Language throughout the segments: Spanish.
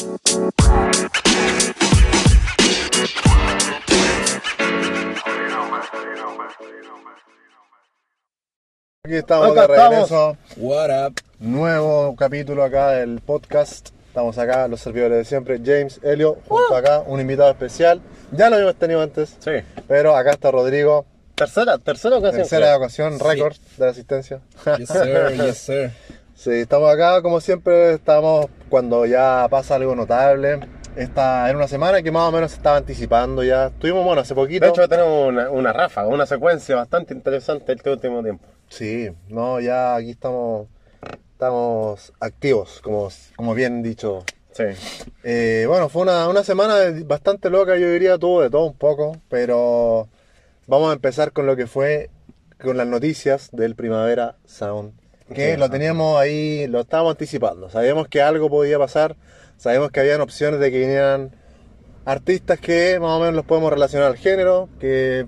Aquí estamos Acá de estamos. regreso. What up? Nuevo capítulo acá del podcast. Estamos acá, los servidores de siempre. James, Helio, junto acá, un invitado especial. Ya lo habíamos tenido antes, Sí. pero acá está Rodrigo. Tercera, tercera ocasión. Tercera creo. ocasión, récord de asistencia. Yes, sir, yes, sir. Sí, estamos acá, como siempre, estamos cuando ya pasa algo notable. Esta era una semana que más o menos se estaba anticipando ya. Estuvimos, bueno, hace poquito. De hecho, tenemos una, una ráfaga, una secuencia bastante interesante este último tiempo. Sí, no, ya aquí estamos, estamos activos, como, como bien dicho. Sí. Eh, bueno, fue una, una semana bastante loca, yo diría, tuvo de todo un poco, pero vamos a empezar con lo que fue, con las noticias del Primavera Sound, que Sí, lo teníamos ahí, lo estábamos anticipando, sabíamos que algo podía pasar, sabíamos que habían opciones de que vinieran artistas que más o menos los podemos relacionar al género, que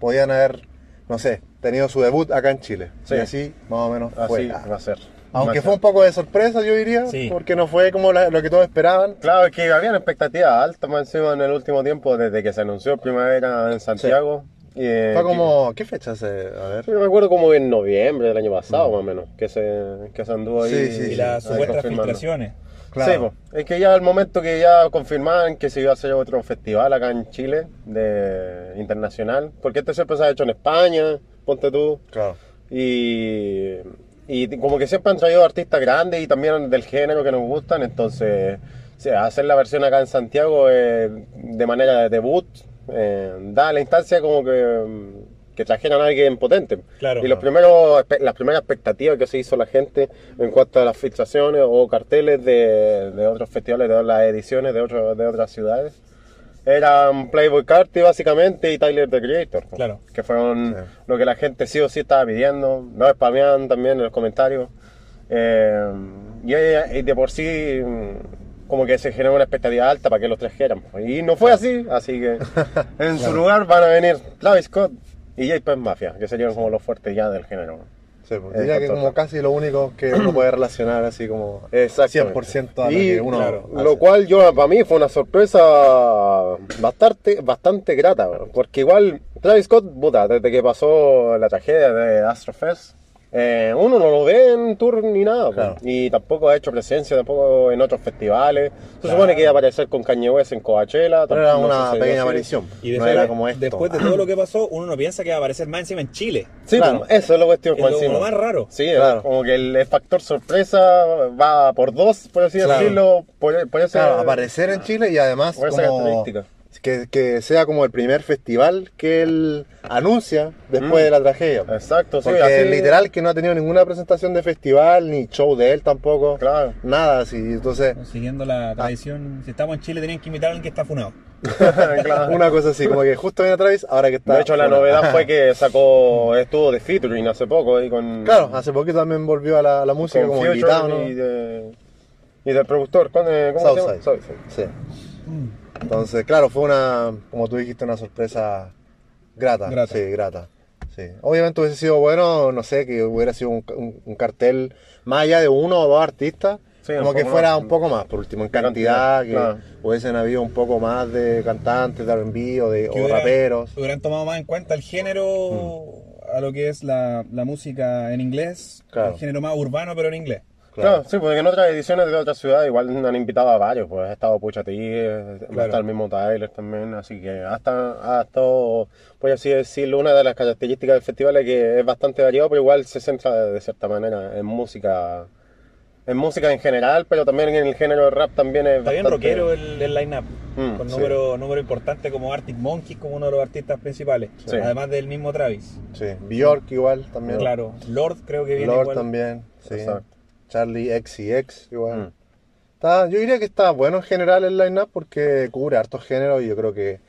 podían haber, no sé, tenido su debut acá en Chile. Sí. Y así, más o menos, Así fue. va a ser. Aunque fue un poco de sorpresa, yo diría, Sí. porque no fue como la- lo que todos esperaban. Claro, es que habían expectativas altas más encima en el último tiempo, desde que se anunció primavera en Santiago. Y, eh, Fue como, ¿qué fecha hace? A ver. Yo me acuerdo como en noviembre del año pasado, más o menos, que se, que se anduvo ahí. Sí, sí, Y sí. las supuestas filtraciones. Claro. Sí, po. es que ya al momento que ya confirmaban que se iba a hacer otro festival acá en Chile, de internacional, porque este siempre se ha hecho en España, ponte tú, Claro. y, y como que siempre han traído artistas grandes y también del género que nos gustan, entonces hacer la versión acá en Santiago eh, de manera de debut eh, da la instancia como que, mm, que trajeran a alguien potente. Claro. y los primeros, las primeras expectativas que se hizo la gente en cuanto a las filtraciones o carteles de, de otros festivales, de otras ediciones de, otros de otras ciudades, eran Playboy Carti básicamente y Tyler the Creator. Claro. Que fueron Sí. lo que la gente sí o sí estaba pidiendo. Lo spameaban también en los comentarios. Eh, y, y de por sí mm, como que se generó una expectativa alta para que los trajeran. Y no fue así, así que en su lugar van a venir Travis Scott y J. Mafia, que serían como los fuertes ya del género. Sí, pues, diría que como casi lo único que uno puede relacionar así como Exactamente. 100% a lo Y que uno claro. Lo cual yo para mí fue una sorpresa bastante, bastante grata, porque igual Travis Scott, puta, desde que pasó la tragedia de Astrofest, eh, uno no lo ve en tour ni nada. Claro. y tampoco ha hecho presencia tampoco en otros festivales. Se Claro. supone que iba a aparecer con Kanye West en Coachella, Pero era una pequeña así. aparición. Y no después, era como esto. después de todo lo que pasó, uno no piensa que va a aparecer más encima en Chile. Sí, Claro. pues, eso es lo cuestión Es más lo encima. más raro. Sí, Claro. como que el factor sorpresa va por dos, por así Claro. decirlo, por, por ese- Claro, aparecer en Chile y además por esa característica. Que, que sea como el primer festival que él anuncia después Mm. de la tragedia. Exacto, sí, Porque así- literal que no ha tenido ninguna presentación de festival, ni show de él tampoco. Claro. Nada así. Entonces, Siguiendo la tradición, si estamos en Chile tenían que invitar a alguien que está funado. Claro. una cosa así, como que justo viene Travis, ahora que está. De hecho, la novedad fue que sacó, estuvo de featuring hace poco ahí con, Claro, hace poquito también volvió a la, a la música con como invitado, ¿no? y, de, y del productor. ¿Cómo, cómo se llama? Southside. Southside. Sí. Entonces, claro, fue una, como tú dijiste, una sorpresa grata. Grata. Sí, grata. Sí. Obviamente hubiese sido bueno, no sé, que hubiera sido un, un- un cartel más allá de uno o dos artistas, Sí, como que fuera más. un poco más, por último, en cantidad, cantidad, que claro. hubiesen habido un poco más de cantantes, de R&B o, de, o raperos. Hubieran tomado más en cuenta el género a lo que es la, la música en inglés. Claro. El género más urbano, pero en inglés. Claro. sí, porque en otras ediciones de otras ciudades igual han invitado a varios, pues ha estado Pucha T, va a Claro. estar el mismo Tyler también, así que hasta, ha estado, por así decirlo, una de las características del festival es que es bastante variado, pero igual se centra de cierta manera en música, en música en general, pero también en el género de rap también es Está bien bastante- rockero el, el line-up. Mm, con sí. número, número importante como Arctic Monkeys, como uno de los artistas principales. Sí. Además del mismo Travis. Sí, Bjork igual también. Claro. Lord creo que viene Lord igual. también, sí. Exacto. Charlie X y X igual. Mm. Está- yo diría que está bueno en general el line-up porque cubre hartos géneros y yo creo que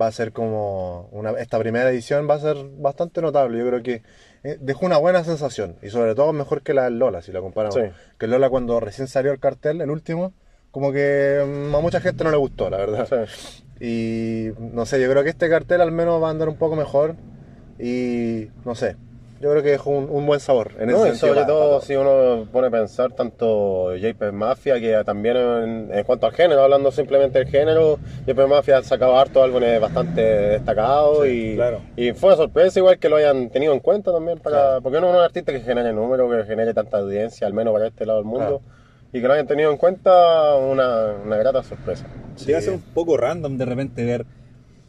va a ser como una, esta primera edición va a ser bastante notable. Yo creo que eh, dejó una buena sensación y sobre todo mejor que la del Lola, si la comparamos. Sí. Que el Lola cuando recién salió el cartel, el último, como que mm, a mucha gente no le gustó, la verdad. Sí. Y no sé, yo creo que este cartel al menos va a andar un poco mejor y no sé. Yo creo que dejó un, un buen sabor. En No, ese y sentido sobre todo para si uno pone a pensar tanto JP Mafia, que también en, en cuanto al género, hablando simplemente del género, JP Mafia ha sacado hartos álbumes bastante destacados y, claro. y fue una sorpresa igual que lo hayan tenido en cuenta también, para, Claro. porque uno es un artista que genere número, que genere tanta audiencia, al menos para este lado del mundo, Claro. y que lo hayan tenido en cuenta, una, una grata sorpresa. A ser un poco random de repente ver,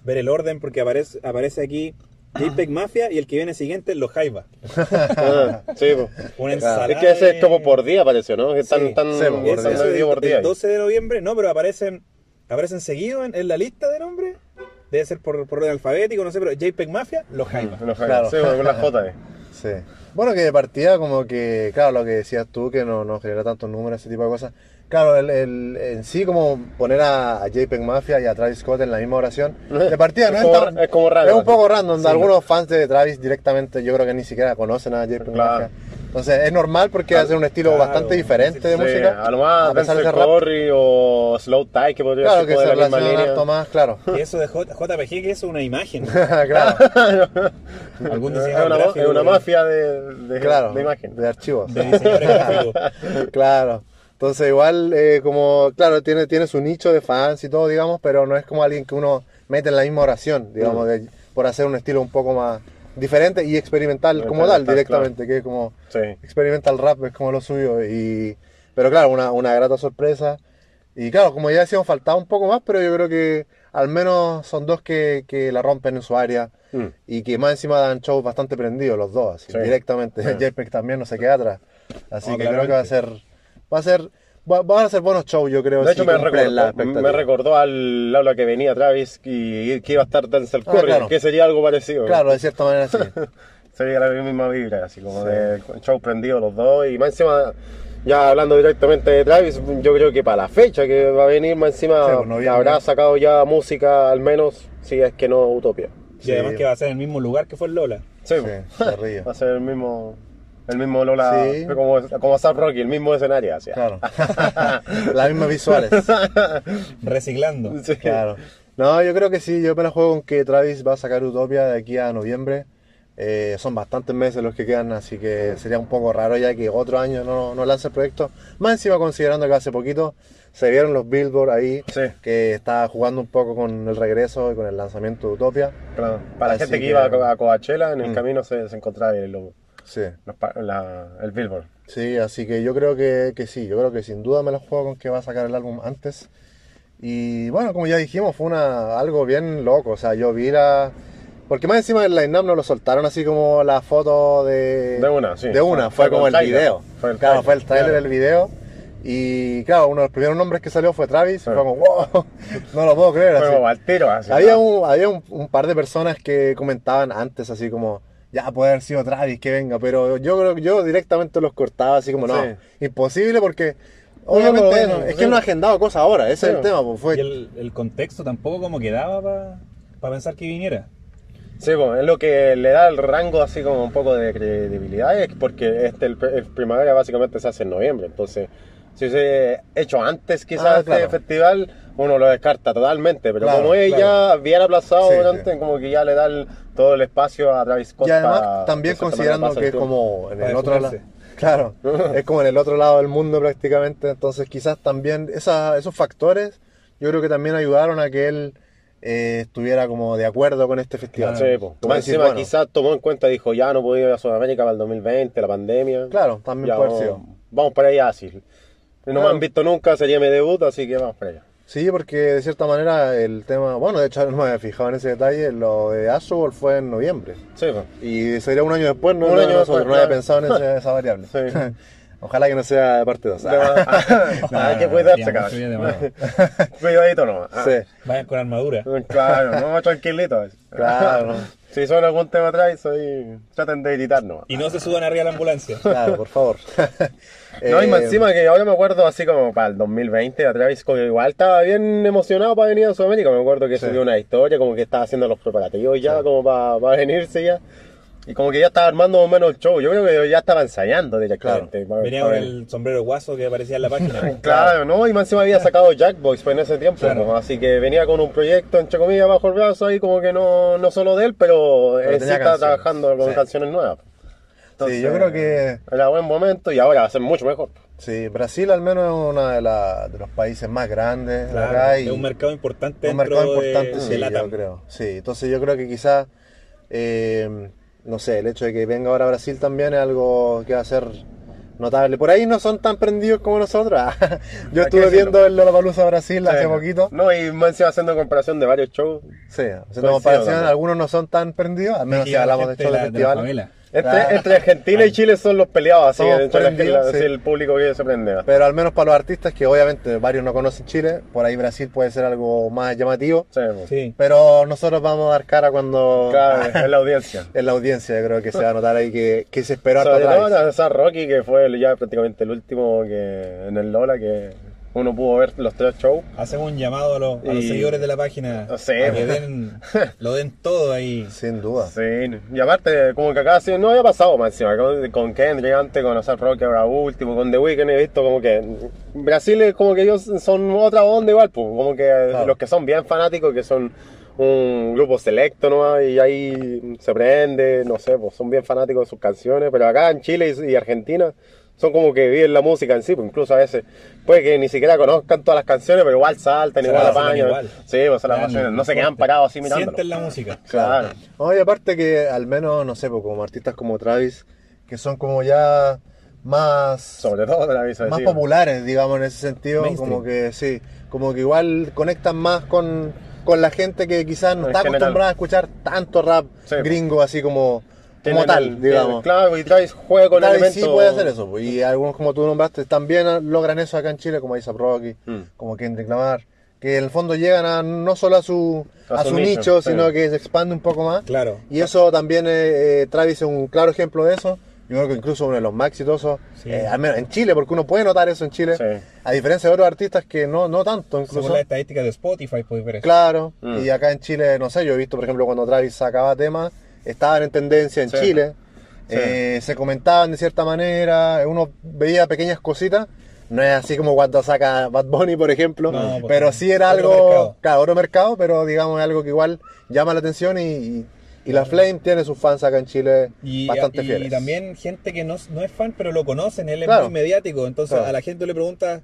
ver el orden porque aparece, aparece aquí JPEG Mafia y el que viene siguiente los Jaiba. Ah, sí, pues. Una ensalada. Es que ese es como por día, pareció, ¿no? Que están, Sí. están, Sí, por Eso, día. del- por día. del 12 de noviembre, no, pero aparecen aparecen seguidos en, en la lista de nombres. Debe ser por, por orden alfabético, no sé, pero JPEG Mafia, los Jaiba. Los Claro. Sí, con la J. eh. Sí. Bueno, que de partida como que, claro, lo que decías tú, que no, no genera tantos números, ese tipo de cosas. Claro, el, el- en sí como poner a, a JPEG Mafia y a Travis Scott en la misma oración, de partida Es no como- tan- es como raro, Es un poco random, Sí. algunos fans de Travis directamente yo creo que ni siquiera conocen a JPEG Claro. Mafia. Entonces es normal porque hace un estilo Claro. bastante diferente de Sí, música. A lo más a pesar de. Curry o Slow Tie, que podría Claro, ser que como se de la misma línea. más, claro. Y eso de J- JPG, que es una imagen. claro, Algún Es diseñador una, gráfico, es una mafia de, de, claro, de imagen. de archivos. de diseñadores gráficos. claro. Entonces igual eh, como, claro, tiene, tiene su nicho de fans y todo, digamos, pero no es como alguien que uno mete en la misma oración, digamos, de- por hacer un estilo un poco más diferente y experimental como tal directamente, que es como Sí. experimental rap, es como lo suyo. Y, pero claro, una, una grata sorpresa. Y claro, como ya decíamos, faltaba un poco más, pero yo creo que al menos son dos que, que la rompen en su área Mm. y que más encima dan shows bastante prendidos los dos, así, Sí. directamente. Sí. JPEG también no se queda atrás. Así No, que creo que va a ser, va a ser, va- van a ser buenos shows, yo creo. De si hecho, me cumplen la recordó, me recordó al habla que venía Travis y que iba a estar Denzel Ah, Curry, claro. que sería algo parecido. Claro, de cierta manera sí. Sería la misma vibra, así como de show prendido los dos. Y más encima, ya hablando directamente de Travis, yo creo que para la fecha que va a venir, más encima, Sí, pues, habrá sacado ya música, al menos, si es que no Utopia. Y además Sí. que va a ser en el mismo lugar que fue el Lola. Sí, Sí, pues. va a ser el mismo, el mismo Lola, Sí. como, como Sap Rocky, el mismo escenario. Así. Claro. Las mismas visuales. Reciclando. Sí. Claro. No, yo creo que sí, yo me la juego con que Travis va a sacar Utopia de aquí a noviembre. Eh, son bastantes meses los que quedan, así que sería un poco raro ya que otro año no, no lance el proyecto. Más encima considerando que hace poquito se vieron los Billboard ahí, Sí. que está jugando un poco con el regreso y con el lanzamiento de Utopia. Claro. Para la gente que, que- iba a, a Coachella, en el Mm. camino se, se encontraba el, logo, Sí, los la- el Billboard. sí, así que yo creo que, que sí, yo creo que sin duda me la juego con que va a sacar el álbum antes. Y bueno, como ya dijimos, fue una, algo bien loco, o sea, yo vi la... Porque más encima del line-up no lo soltaron así como la foto de... De una, sí. De una, Fue- fue, como el tráiler. video. Fue el claro, fue el trailer claro. del video. Y claro, uno de los primeros nombres que salió fue Travis. Sí. Fue como, wow, no lo puedo creer. Fue así. como al tiro, así. Había, un, había un, un par de personas que comentaban antes así como, ya puede haber sido Travis que venga, pero yo creo que yo directamente los cortaba así como, no, Sí. imposible porque obviamente no- es que no ha agendado cosas ahora, ese es el tema, pues fue... Y el, el contexto tampoco como quedaba para pensar que viniera. Sí, pues, es lo que le da el rango así como un poco de credibilidad, es porque este el, el primavera básicamente se hace en noviembre, entonces si se ha hecho antes quizás Ah, este festival, uno lo descarta totalmente, pero Claro, como ella claro. bien aplazado Sí, durante, sí. como que ya le da el- todo el espacio a Travis Scott. Y además para, también considerando que es como en el otro lado. Claro, es como en el otro lado del mundo prácticamente, entonces quizás también esa- esos factores yo creo que también ayudaron a que él eh, estuviera como de acuerdo con este festival. Sí, pues. Como Más decir, encima bueno, quizás tomó en cuenta, dijo, ya no puedo ir a Sudamérica para el 2020, la pandemia. Claro, también Ya, puede haber vamos, sido. vamos para allá, así. No me Claro. han visto nunca, sería mi debut, así que vamos para allá. Sí, porque de cierta manera el tema, bueno, de hecho no me había fijado en ese detalle, lo de Astroworld fue en noviembre. Sí, pues. Y sería un año después, no, Un un año después, no había pensado en ese- esa variable. Sí. Ojalá que no sea de parte 2. Hay que cuidarse, cabrón. Cuidadito nomás. Ah, sí, Vayan con armadura. Claro, no, tranquilito. claro, Si suena algún tema atrás, soy... traten de editar nomás. Y no se suban arriba de la ambulancia. claro, por favor. No, y más Eh, encima que ahora me acuerdo así como para el 2020, a Travis como que igual estaba bien emocionado para venir a Sudamérica. Me acuerdo que Sí. subió una historia como que estaba haciendo los preparativos ya, Sí. como para, para venirse ya. Y como que ya estaba armando más o menos el show. Yo creo que ya estaba ensayando directamente. para- Venía con el sombrero guaso que aparecía en la página. Claro, ¿no? Y más encima había sacado Jackbox pues, en ese tiempo, Claro. así que venía con un proyecto, entre comillas, bajo el brazo ahí, como que no, no solo de él, pero, Pero él sí tenía está trabajando con Sí. canciones nuevas. Entonces, yo creo que Era buen momento y ahora va a ser mucho mejor. sí, Brasil al menos es uno de, la- de los países más grandes de Claro, acá y es un mercado importante un mercado de- importante, de sí, yo creo. Sí, entonces yo creo que quizás, eh, no sé, el hecho de que venga ahora Brasil también es algo que va a ser notable. Por ahí no son tan prendidos como nosotros. yo estuve viendo el Lollapalooza Brasil hace poquito. No, y más encima haciendo comparación de varios shows. Sí, haciendo comparación, algunos no son tan prendidos, al menos si hablamos de shows de festivales. Entre, Ah. entre Argentina y Chile son los peleados, así, Somos entre la- prendidos, sí. el público que se prende. Pero al menos para los artistas que obviamente varios no conocen Chile, por ahí Brasil puede ser algo más llamativo. Sí, pues. Sí. Pero nosotros vamos a dar cara cuando... Claro, es la audiencia. En la audiencia yo creo que se va a notar ahí que, que se esperó Travis. en esa Rocky, que fue el- ya prácticamente el último que en el Lola, que uno pudo ver los tres shows. Hacemos un llamado a los, a los Y- seguidores de la página Sí, a que pues. den, lo den todo ahí. Sin duda. Sí, y aparte, como que acá sí, no había pasado más encima, con, con Kendrick antes, con Asap Rocky ahora último, con The Weeknd he visto como que Brasil es como que ellos son otra onda igual, pues, como que Claro. los que son bien fanáticos, que son un grupo selecto nomás y ahí se prende, no sé, pues son bien fanáticos de sus canciones, pero acá en Chile y, y Argentina son como que viven la música en sí, pues incluso a veces puede que ni siquiera conozcan todas las canciones, pero igual saltan, Se igual apañan. igual. Sí, pues se la Dan vacilan, no se quedan parados así mirando. Sienten la música. Claro. No, y aparte que al menos, no sé, pues, como artistas como Travis, que son como ya más, Sobre todo aviso más sí. populares, digamos, en ese sentido, Mainstream. como que sí, como que igual conectan más con, con la gente que quizás no En está general. acostumbrada a escuchar tanto rap Sí. gringo así como, como tal, el- digamos. Claro, y Travis juega con Travis elementos. sí puede hacer eso, pues, y algunos como tú nombraste también logran eso acá en Chile, como A$AP Rocky, Mm. como Kendrick Lamar, que en el fondo llegan a no solo a su, A a su su nicho, nicho, sí. sino que se expande un poco más. Claro. Y eso también, eh, eh, Travis es un claro ejemplo de eso. Yo creo que incluso uno de los más exitosos, Sí. eh, al menos en Chile, porque uno puede notar eso en Chile, Sí. a diferencia de otros artistas que no, no tanto incluso. Según las estadísticas de Spotify, puedes ver eso. Claro, Mm. y acá en Chile, no sé, yo he visto, por ejemplo, cuando Travis sacaba temas, estaban en tendencia en Sí. Chile, Sí. eh, se comentaban de cierta manera, uno veía pequeñas cositas, no es así como cuando saca Bad Bunny, por ejemplo, No, pues, pero sí era algo, mercado. claro, otro mercado, pero digamos algo que igual llama la atención y, y, y la Flame tiene sus fans acá en Chile Y, bastante y fieles. también gente que no, no es fan, pero lo conocen, él es Claro. muy mediático. Entonces Claro. a la gente le pregunta, a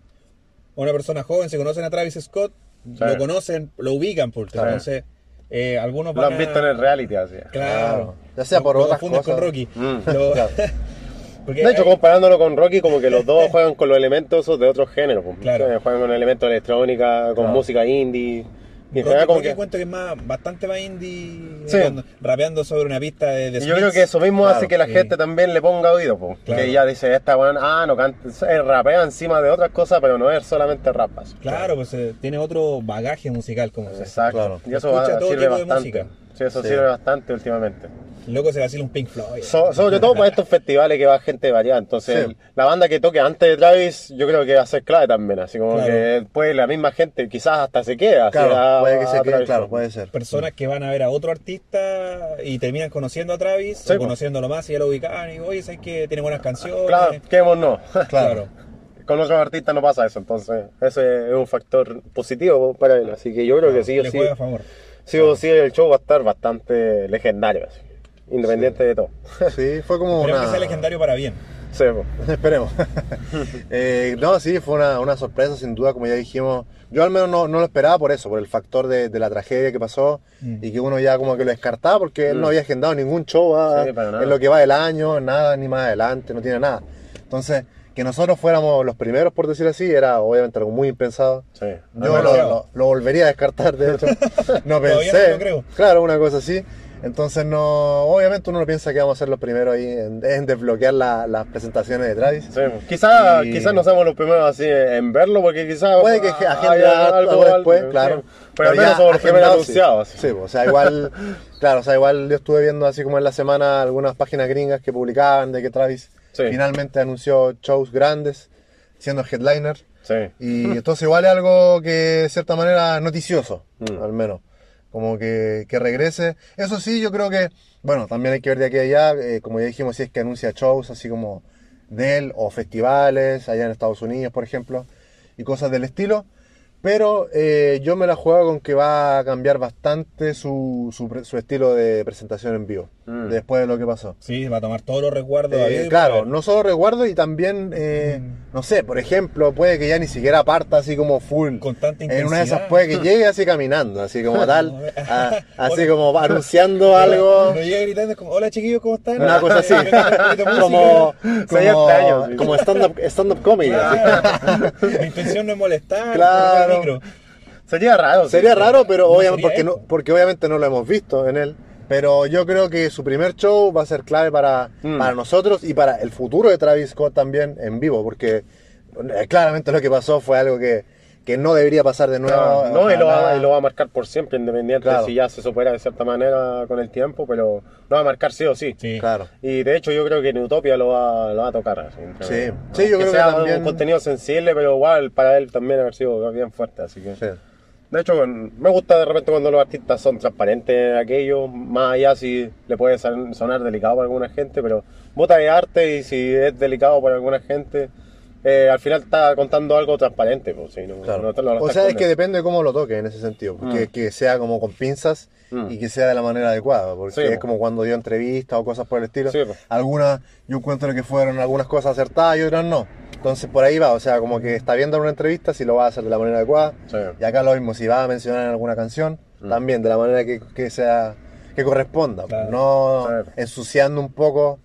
una persona joven, si conocen a Travis Scott, lo conocen, lo ubican, Claro. entonces eh, algunos Lo van han a- visto en el reality así. Claro. Ya sea por Lo otras cosas. con Rocky. Mm. Lo- Claro. porque De hecho, hay- comparándolo con Rocky, como que los dos juegan con los elementos de otros géneros. pues. Claro. Juegan con elementos de electrónica, con Claro. música indie. Rocky, general como Rocky que- cuento que es más, bastante más indie, Sí. cuando- rapeando sobre una pista de, de yo creo que eso mismo Claro, hace que la sí. gente también le ponga oído, pues. Claro. que ya dice, esta weón, ah, no canta, rapea encima de otras cosas, pero no es solamente rapas. Claro, pues eh, tiene otro bagaje musical, como se Exacto. Claro. Y eso Escucha va- todo sirve tipo de bastante. música. Sí, eso Sí. sirve bastante últimamente. Loco se vacila un Pink Floyd. So- sobre todo para estos festivales que va gente variada. Entonces, Sí. la banda que toque antes de Travis, yo creo que va a ser clave también. Así como Claro. que pues la misma gente quizás hasta se queda. Claro, a- puede que se a quede, claro, puede ser. personas que van a ver a otro artista y terminan conociendo a Travis, Sí, o conociéndolo más y ya lo ubican y digo, oye, ¿sabes que tiene buenas canciones? Claro, quedémonos. Claro. Con otros artistas no pasa eso, entonces ese es un factor positivo para él. Así que yo creo que sí o Le sí, juega a favor. Sí o sí el show va a estar bastante legendario, así, independiente de todo. Sí, fue como Creo una... que sea legendario para bien. Sí, po. Esperemos. Eh, no, sí, fue una, una sorpresa, sin duda, como ya dijimos. Yo al menos no, no lo esperaba por eso, por el factor de, de la tragedia que pasó Mm. y que uno ya como que lo descartaba porque él Mm. no había agendado ningún show ah, Sí, para nada. en lo que va del año, nada, ni más adelante, no tiene nada. Entonces, que nosotros fuéramos los primeros, por decir así, era obviamente algo muy impensado. Sí. Yo lo, Demasiado. lo- lo volvería a descartar, de hecho. No pensé. no lo creo. Claro, una cosa así. Entonces, no, obviamente uno no piensa que vamos a ser los primeros ahí en, en desbloquear la- las presentaciones de Travis. Sí. Quizás Y- quizás no seamos los primeros así en verlo, porque quizás Puede que agenda haya algo después, sí. claro. Pero al ya somos los primeros sí. anunciados. Sí, pues, o sea, igual, claro, o sea, igual yo estuve viendo así como en la semana algunas páginas gringas que publicaban de que Travis Sí. finalmente anunció shows grandes, siendo headliner. Sí. Y entonces igual es algo que de cierta manera noticioso, Mm. al menos. Como que, que regrese. Eso sí, yo creo que, bueno, también hay que ver de aquí a allá, eh, como ya dijimos, si es que anuncia shows así como de él o festivales allá en Estados Unidos, por ejemplo, y cosas del estilo. Pero eh, yo me la juego con que va a cambiar bastante su, su, pre- su estilo de presentación en vivo. Mm. Después de lo que pasó. Sí, va a tomar todos los recuerdos. Eh, claro, no solo recuerdo y también, eh, Mm. No sé, por ejemplo, puede que ya ni siquiera parta así como full. Con tanta En una de esas intensidad. puede que llegue así caminando, así como tal, a- así Hola. como anunciando algo. No llega gritando es como, hola chiquillos, ¿cómo están? Una cosa así, como, como, años, como stand-up stand comedy. Claro. Mi intención no es molestar, Claro. micro. Sería raro. sí. Sería raro, pero No obviamente, sería porque, no, porque obviamente no lo hemos visto en él. Pero yo creo que su primer show va a ser clave para, Mm. para nosotros y para el futuro de Travis Scott también en vivo, porque eh, claramente lo que pasó fue algo que, que no debería pasar de nuevo. No, no, y, lo va, y lo va a marcar por siempre, independiente Claro. si ya se supera de cierta manera con el tiempo, pero lo va a marcar sí o sí. Sí. Claro. Y de hecho yo creo que en Utopia lo va, lo va a tocar. así, Sí. Sí, yo aunque creo que sea también- un contenido sensible, pero igual para él también haber sido bien fuerte. Así que... Sí. De hecho, me gusta de repente cuando los artistas son transparentes aquello, más allá si le puede son- sonar delicado para alguna gente, pero bota de arte y si es delicado para alguna gente, eh, al final está contando algo transparente. Pues, si no, Claro. no o sea, es que depende de cómo lo toque en ese sentido. Que, Mm. que sea como con pinzas Mm. y que sea de la manera adecuada. Porque Sí, es como cuando dio entrevistas o cosas por el estilo. Sí, algunas, yo encuentro que fueron algunas cosas acertadas y otras no. Entonces por ahí va. O sea, como que está viendo una entrevista si lo va a hacer de la manera adecuada. Sí. Y acá lo mismo, si va a mencionar en alguna canción, Mm. también de la manera que, que sea que corresponda. Claro. No Sí. ensuciando un poco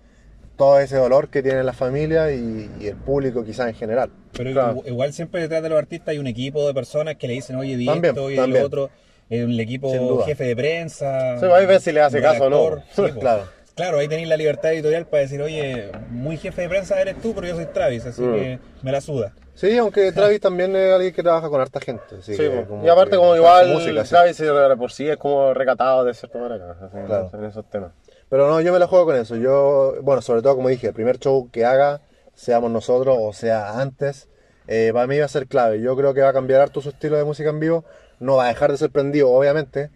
todo ese dolor que tiene la familia y, y el público quizás en general. Pero Claro. igu- igual siempre detrás de los artistas hay un equipo de personas que le dicen, oye, di También, esto y también. lo otro. El equipo jefe de prensa. Sí, ahí ves si le hace caso o no. Sí. Claro. Claro, ahí tenéis la libertad editorial para decir, oye, muy jefe de prensa eres tú, pero yo soy Travis, así Mm. que me la suda. Sí, aunque Travis también es alguien que trabaja con harta gente. así Sí, que como y aparte que como igual música. Travis por sí es como recatado de cierta manera así, Claro. en esos temas. Pero no, yo me la juego con eso. Yo, bueno, sobre todo como dije, el primer show que haga, seamos nosotros o sea antes, eh, para mí va a ser clave. Yo creo que va a cambiar harto su estilo de música en vivo. No va a dejar de ser prendido, obviamente.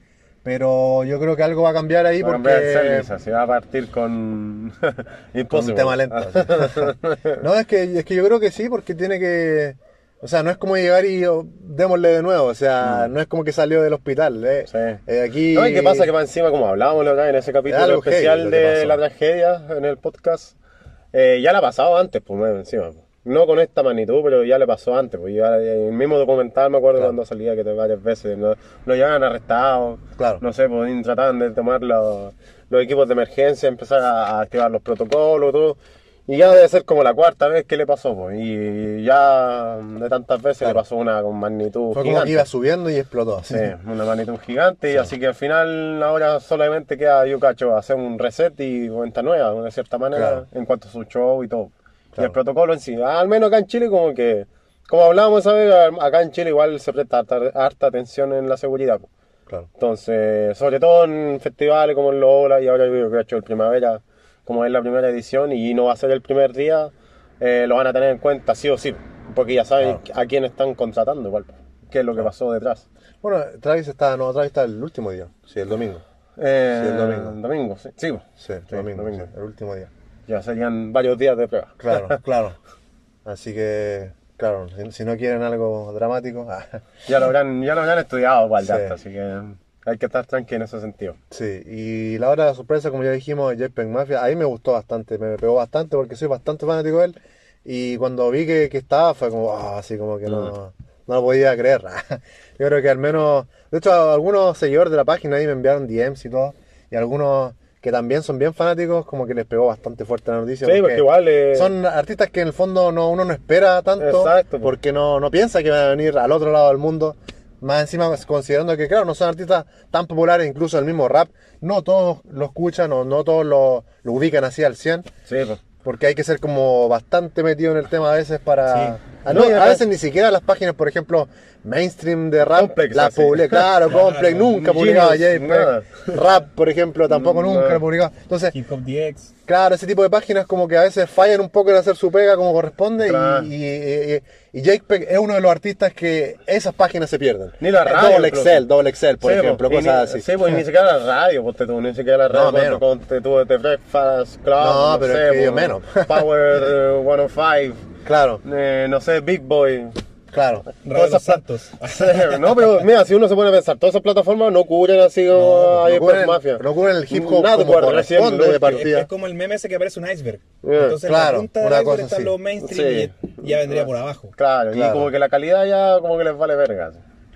Pero yo creo que algo va a cambiar ahí Va a porque... cambiar el setlist, así va a partir con con un tema lento. no, es que, es que yo creo que sí, porque tiene que... O sea, no es como llegar y oh, démosle de nuevo. O sea, no es como que salió del hospital. eh. Mm. Sí. Eh, aquí... No, y qué pasa que más encima, como hablábamos vez en ese capítulo heavy especial de la tragedia en el podcast, eh, ya la ha pasado antes, pues encima. No con esta magnitud, pero ya le pasó antes. Pues ya en el mismo documental me acuerdo Claro. cuando salía que te- varias veces lo, lo llevan arrestado. Claro. No sé, pues trataban de tomar los, los equipos de emergencia, empezar a, a activar los protocolos, todo. Y ya debe ser como la cuarta vez que le pasó, pues. Y ya de tantas veces Claro. le pasó una con magnitud Fue como que iba subiendo y explotó. Sí, una magnitud gigante, y así que al final ahora solamente queda, yo cacho, hacer un reset y cuenta nueva, de cierta manera, en cuanto a su show y todo. Y el protocolo en sí, al menos acá en Chile como que, como hablábamos acá en Chile igual se presta harta, harta atención en la seguridad. Claro. Entonces, sobre todo en festivales como el Lola y ahora yo que he hecho el Primavera, como es la primera edición y no va a ser el primer día, eh, lo van a tener en cuenta sí o sí, porque ya saben Claro. a quién están contratando igual, qué es lo que pasó detrás. Bueno, Travis está, no, Travis está el último día, sí, el domingo. Eh, Sí, el domingo. domingo, sí. Sí, Sí, el Sí, domingo, el último día. Ya serían varios días de prueba. Claro, claro. Así que, claro, si, si no quieren algo dramático, ah, Ya lo habrán, ya lo habrán estudiado igual ya Sí. así que hay que estar tranquilo en ese sentido. sí. Y la hora de sorpresa, como ya dijimos, JPEG Mafia, ahí me gustó bastante, me pegó bastante porque soy bastante fanático de él. Y cuando vi que, que estaba, fue como, ah, así como que no, no lo podía creer. Yo creo que al menos, de hecho, algunos seguidores de la página ahí me enviaron DMs y todo, y algunos que también son bien fanáticos, como que les pegó bastante fuerte la noticia. Sí, porque igual eh, Son artistas que en el fondo no, uno no espera tanto Exacto. porque no, no piensa que van a venir al otro lado del mundo. Más encima considerando que, claro, no son artistas tan populares, incluso el mismo rap, no todos lo escuchan o no todos lo, lo ubican así al 100, sí, pues. porque hay que ser como bastante metido en el tema a veces para... Sí. A, no- No, y a veces ni siquiera las páginas, por ejemplo, mainstream de rap, Complex, las así. publica, claro, Complex, nunca publicaba. JPEG, rap, por ejemplo, tampoco No. nunca lo publicaba. Entonces, Hip Hop DX. Claro, ese tipo de páginas como que a veces fallan un poco en hacer su pega como corresponde y- Claro. y, y, y JPEG es uno de los artistas que esas páginas se pierden. Ni la Eh, radio, Double incluso. Excel, Double Excel, por Sí, ejemplo, pues, cosas ni, así. Sí, pues ni siquiera la radio, ponte tú, ni siquiera la radio, No, menos. Breakfast Club, No, pero sé, es que yo pues, menos. Power eh, 105, Claro, eh, no sé, Big Boy. Claro. Todas esas Santos. No, pero mira, si uno se pone a pensar, todas esas plataformas no cubren así como No, a No Hyper cubren, Mafia. no cubren el hip hop Nada, como recién corresponde de último. Es, partida. es como el meme ese que aparece un iceberg. Yeah. Entonces en Claro, la punta del una iceberg cosa están los mainstream Sí. y ya vendría por abajo. Claro, Claro. y como que la calidad ya como que les vale verga.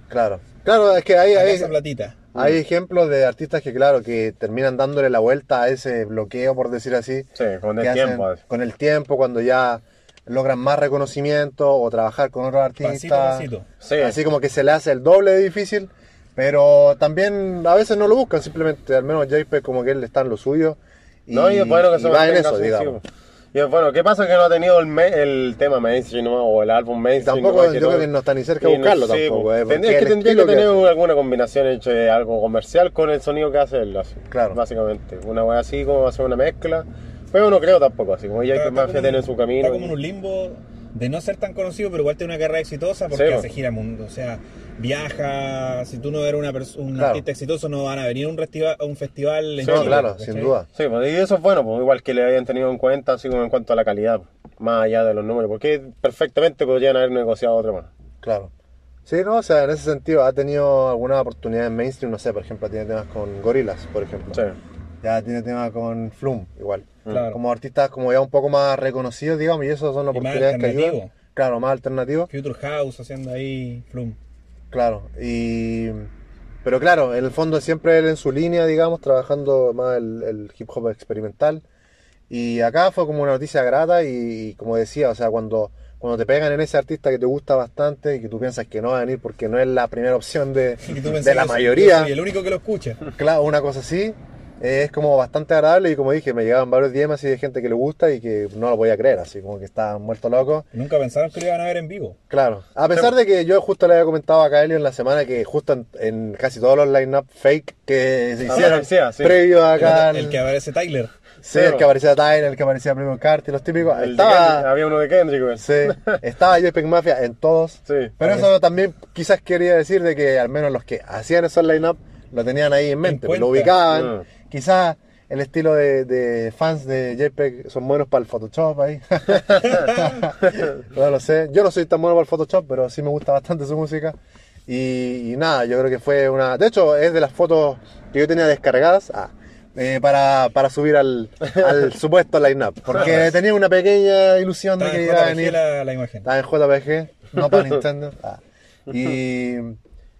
Claro. Claro, es que hay, Acá hay, esa platita. hay ejemplos de artistas que, claro, que terminan dándole la vuelta a ese bloqueo, por decir así. Sí, con el tiempo. Con el tiempo, cuando ya logran más reconocimiento o trabajar con otros artistas. pasito. Sí. Así como que se le hace el doble de difícil, pero también a veces no lo buscan, simplemente, al menos JP como que él está en lo suyo. Y, no, y es bueno que se va en eso, digamos. Y es bueno, ¿qué pasa que no ha tenido el, me- el tema mainstream ¿no? o el álbum mainstream? Tampoco, ¿no? yo creo que no está ni cerca de Y no- buscarlo sí, tampoco, pues, eh, es que tendría que que tener hace. alguna combinación entre algo comercial con el sonido que hace él, así, Claro. básicamente. Una wea así como hacer una mezcla, pero no creo tampoco, así como ya Mafia como tiene en- su camino. Está como en un limbo de no ser tan conocido, pero igual tiene una carrera exitosa porque Sí, hace gira mundo. O sea, viaja. Si tú no eres una un Claro. artista exitoso, no van a venir a un, festiva- a un festival en Sí, Chile, claro, ¿cachai? sin duda. Sí, pues, y eso es bueno, pues, igual que le hayan tenido en cuenta, así como en cuanto a la calidad, pues, más allá de los números, porque perfectamente podrían haber negociado otro más. Claro. Sí, no, o sea, en ese sentido ha tenido algunas oportunidades en mainstream, no sé, por ejemplo, tiene temas con Gorillaz, por ejemplo. Sí. Ya tiene temas con Flum, igual. Claro. Como artistas como ya un poco más reconocidos, digamos, y eso son más oportunidades que ayudan. alternativo. Claro, más alternativos. Future House haciendo ahí Flum. Claro, y... Pero claro, en el fondo siempre él en su línea, digamos, trabajando más el, el hip hop experimental. Y acá fue como una noticia grata y, y como decía, o sea, cuando, cuando te pegan en ese artista que te gusta bastante y que tú piensas que no va a venir porque no es la primera opción de, Y tú de la mayoría, yo soy el único que lo escucha. claro, una cosa así, eh, es como bastante agradable y como dije, me llegaban varios DMs así de gente que le gusta y que no lo podía creer, así como que estaban muertos locos. Nunca pensaron que lo iban a ver en vivo. Claro, a pesar de que yo justo le había comentado a Kaelio en la semana que justo en, en casi todos los line-up fake que se Ah, hicieron sí. previo acá, el, el, que aparece Tyler. sí, el que aparecía Tyler, el que aparecía Primo Carti, los típicos, El estaba, había uno de Kendrick, güey. sí, estaba JPEG Mafia en todos, Sí. pero eso también quizás quería decir de que al menos los que hacían esos line-up lo tenían ahí en mente, pues, lo ubicaban, Mm. Quizás el estilo de, de fans de JPEG son buenos para el Photoshop ahí. no lo sé. Yo no soy tan bueno para el Photoshop, pero sí me gusta bastante su música. Y, y nada, yo creo que fue una. De hecho, es de las fotos que yo tenía descargadas ah, eh, para, para subir al, al supuesto line-up. Porque tenía una pequeña ilusión de que iba a venir. la, la imagen. Estaba en JPG, no para Nintendo. Ah. Y,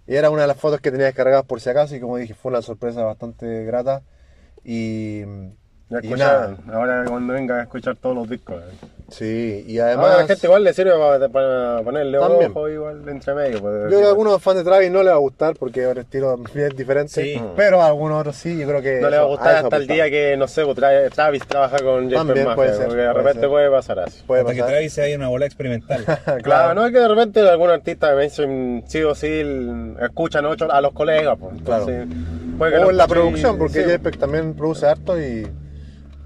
y era una de las fotos que tenía descargadas por si acaso. Y como dije, fue una sorpresa bastante grata. Y, Ya nada. Ahora cuando venga a escuchar todos los discos. eh. Sí, y Además, a la gente igual le sirve para, para ponerle También. ojo igual entre medio. pues, Yo creo que a algunos fans de Travis no les va a gustar porque es un estilo bien diferente. Sí. Pero a algunos otros sí, yo creo que. No le va a gustar eso hasta el día que, no sé, pues, tra- Travis trabaja con Mafia, puede ser, porque de repente ser. puede pasar así. Puede Hasta que. Travis se vaya una bola experimental. Claro, no es que de repente algún artista de mainstream sí o sí escuchan ocho a los colegas, pues. Entonces, puede que O en la producción, y- porque sí, JPEG también produce harto y.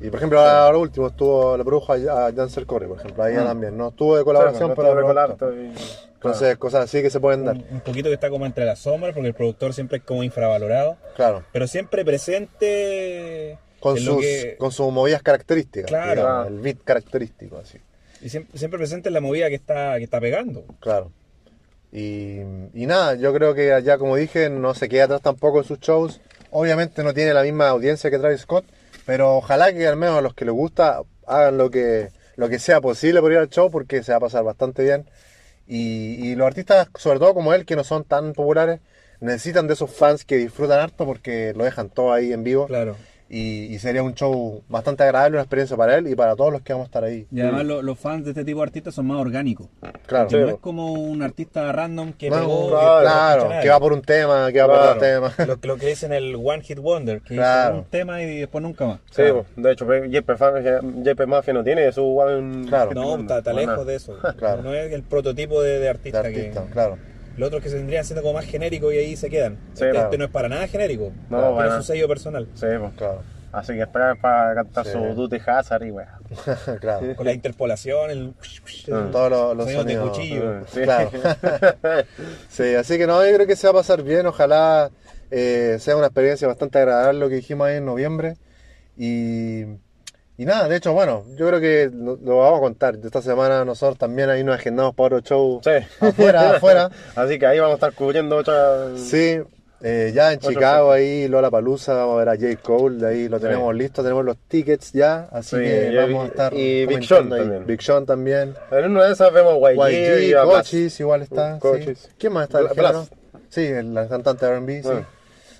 Y por ejemplo, ahora último estuvo, le produjo a, a Janser Corey, por ejemplo, ahí Mm. también. No estuvo de colaboración, sí, pero. no y- Entonces, cosas así que se pueden dar. un, un poquito que está como entre las sombras, porque el productor siempre es como infravalorado. Claro. Pero siempre presente Con sus, que- con sus movidas características. Claro. digamos, el beat característico, así. y siempre, siempre presente en la movida que está, que está pegando. Claro. Y, y nada, yo creo que ya como dije, no se queda atrás tampoco en sus shows. Obviamente no tiene la misma audiencia que Travis Scott, pero ojalá que al menos a los que les gusta hagan lo que, lo que sea posible por ir al show porque se va a pasar bastante bien. Y, y los artistas, sobre todo como él, que no son tan populares, necesitan de esos fans que disfrutan harto porque lo dejan todo ahí en vivo. Claro. Y, y sería un show bastante agradable, una experiencia para él y para todos los que vamos a estar ahí. Y además lo- los fans de este tipo de artistas son más orgánicos. Claro. Que no es como un artista random que No, pegó. claro, que claro, va por un tema, que va por otro tema. Lo, lo que dicen el One Hit Wonder. que Claro. hizo un tema y después nunca más. Sí, pues, de hecho, JP, Mafia, JP Mafia no tiene su one- Claro. No, está, está Bueno. lejos de eso. Claro. No es el prototipo de, de de artista, artista, que. claro. Los otros que se tendrían siendo como más genéricos y ahí se quedan. Sí, este, claro. este no es para nada genérico. No, tiene bueno. su sello personal. Sí, pues. Claro, Así que esperar para cantar Sí. su Duty Hazard y weá. claro. Con la interpolación, el. Mm. Todos los, los Sonidos de cuchillo. Sí. Claro. sí, así que no, yo creo que se va a pasar bien. Ojalá eh, sea una experiencia bastante agradable lo que dijimos ahí en noviembre. Y, y nada, de hecho, bueno, yo creo que lo, lo vamos a contar. Esta semana nosotros también ahí nos agendamos para otro show Sí. afuera, afuera. Así que ahí vamos a estar cubriendo otra. Sí, eh, ya en Chicago show. ahí Lola Palusa, vamos a ver a J. Cole, de ahí lo tenemos listo, tenemos los tickets ya, así Sí, que y- vamos a estar y Big Sean ahí. también. Big Sean también. En una de esas vemos YG, YG. Cochis igual está. Cochis. ¿Quién más está? ¿El Bla- género? Blast. Sí, el cantante R&B, sí. Ah.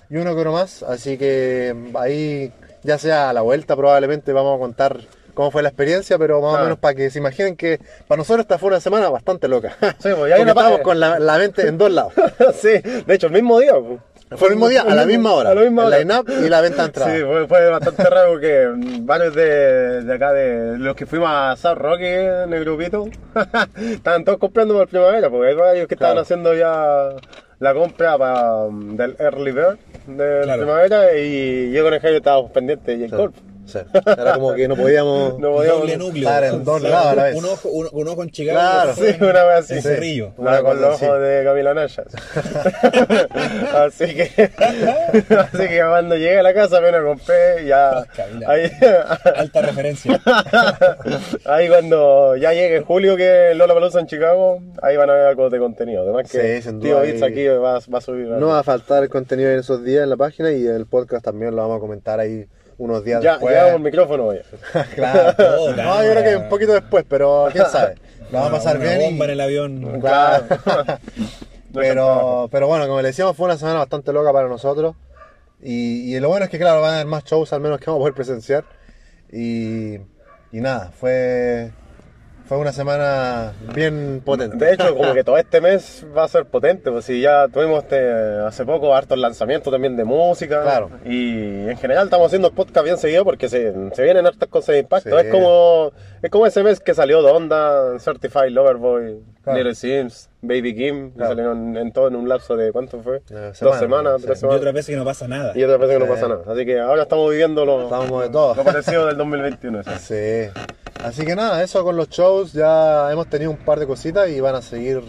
Y uno que uno más, así que ahí ya sea a la vuelta probablemente vamos a contar cómo fue la experiencia, pero más o menos para que se imaginen que para nosotros esta fue una semana bastante loca. Sí, pues, y hay Porque una pa- estábamos con la, la mente en dos lados. sí, de hecho, el mismo día. pues. Fue el mismo día, a la misma hora. A la misma el y la venta de entrada. Sí, fue, fue bastante raro porque varios de, de acá, de los que fuimos a South Rocky en el grupito, estaban todos comprando por primavera, porque hay varios que estaban Claro. haciendo ya la compra para, del Early Bird de Claro. primavera y yo con el Jairo estábamos pendientes de J. Sí, Cole. Sí. Era como que no podíamos. No podíamos. Doble núcleo. estar en dos Sí, lados a la vez. Un ojo, un, un ojo en Chicago. Claro, Sí, una vez así. en Sí. Cerrillo. Una Una con los ojos de Camila Naya. así que así que cuando llegué a la casa me lo compré ya Camila. ahí, Alta referencia. ahí cuando ya llegue julio que Lola Palusa en Chicago, ahí van a ver algo de contenido. Además que Sí, Tío Bits aquí va, va a subir. No va a faltar el contenido en esos días en la página y el podcast también lo vamos a comentar ahí unos días ya, después. llevamos el micrófono hoy. claro. Todo, no, yo creo que un poquito después, pero quién sabe. Lo vamos a pasar Una bien. bomba y- en el avión. Claro. Pero, pero bueno, como le decíamos, fue una semana bastante loca para nosotros. Y, y lo bueno es que, claro, van a haber más shows al menos que vamos a poder presenciar. Y, y nada, fue, fue una semana bien potente. De hecho, como que todo este mes va a ser potente, pues si ya tuvimos este, hace poco hartos lanzamientos también de música. Claro. Y en general estamos haciendo el podcast bien seguido porque se, se vienen hartas cosas de impacto. Sí. Es como es como ese mes que salió Donda, Certified Loverboy, Claro. Little Sims, Baby Kim, que Claro. salieron en todo en un lapso de ¿cuánto fue? Eh, Dos semana, semanas, sí. tres Y semanas. otra vez que no pasa nada. Y otra vez que no Sí. pasa nada. Así que ahora estamos viviendo lo, Estamos de todo. lo parecido del 2021. eso. Sí. Así que nada, eso con los shows, ya hemos tenido un par de cositas y van a seguir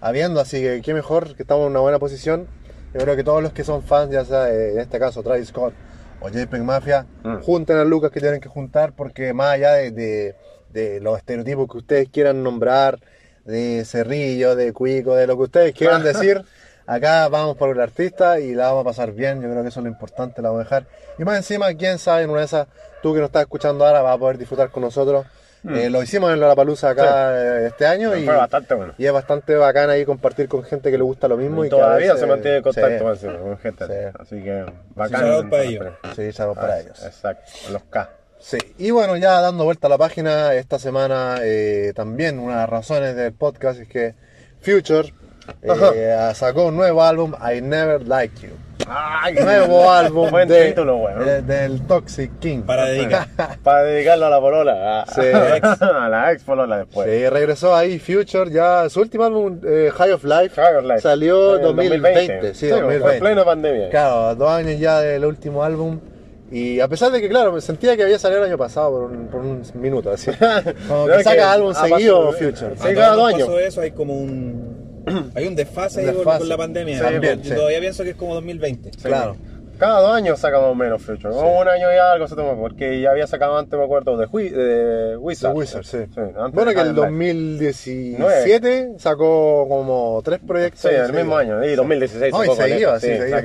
habiendo, así que qué mejor que estamos en una buena posición. Yo creo que todos los que son fans, ya sea de, en este caso Travis Scott o JPEG Mafia, Mm. junten a Lucas que tienen que juntar porque más allá de, de- de los estereotipos que ustedes quieran nombrar, de Cerrillo, de Cuico, de lo que ustedes quieran decir, acá vamos por el artista y la vamos a pasar bien, yo creo que eso es lo importante, la vamos a dejar. Y más encima, quién sabe, en una de esas, tú que nos estás escuchando ahora vas a poder disfrutar con nosotros. Eh, lo hicimos en Lollapalooza acá eh, este año y, bastante bueno. y es bastante bacán ahí compartir con gente que le gusta lo mismo. Y, todavía veces- se mantiene en contacto Sí. con gente. Sí. Así que bacán. saludos para ellos. Sí, saludos para Ah, ellos. Exacto, los K. Sí, y bueno, ya dando vuelta a la página, esta semana eh, también una de las razones del podcast es que Future eh, sacó un nuevo álbum, I Never Like You. ¡Ay! Nuevo álbum Buen de- título, weón. de- del Toxic King. Para dedicar. Para dedicarlo a la polola. A, Sí. a la ex polola después. Sí, regresó ahí Future, ya su último álbum, eh, High of Life, High of Life. salió En 2020. Sí, Fue 2020. en plena pandemia. Claro, dos años ya del último álbum. Y a pesar de que, claro, me sentía que había salido el año pasado por un, por un minuto, así. Como que saca álbum seguido pasado- Future. Sí, A cada dos años. pasó eso, hay como un. Hay un desfase Un con- desfase. con la pandemia. Sí, también, Yo sí. todavía pienso que es como 2020. Claro. Cada dos años saca más o menos Future. O un año ya algo se toma. Porque ya había sacado antes, me acuerdo, de, Wi- de Wizard. The Wizard, sí. antes Bueno, de que el High of Life. 2017 sacó como tres proyectos. Sí, el seguidos. mismo año. Y 2016 No, y esto, sí, seguido. seguido, sí. Ha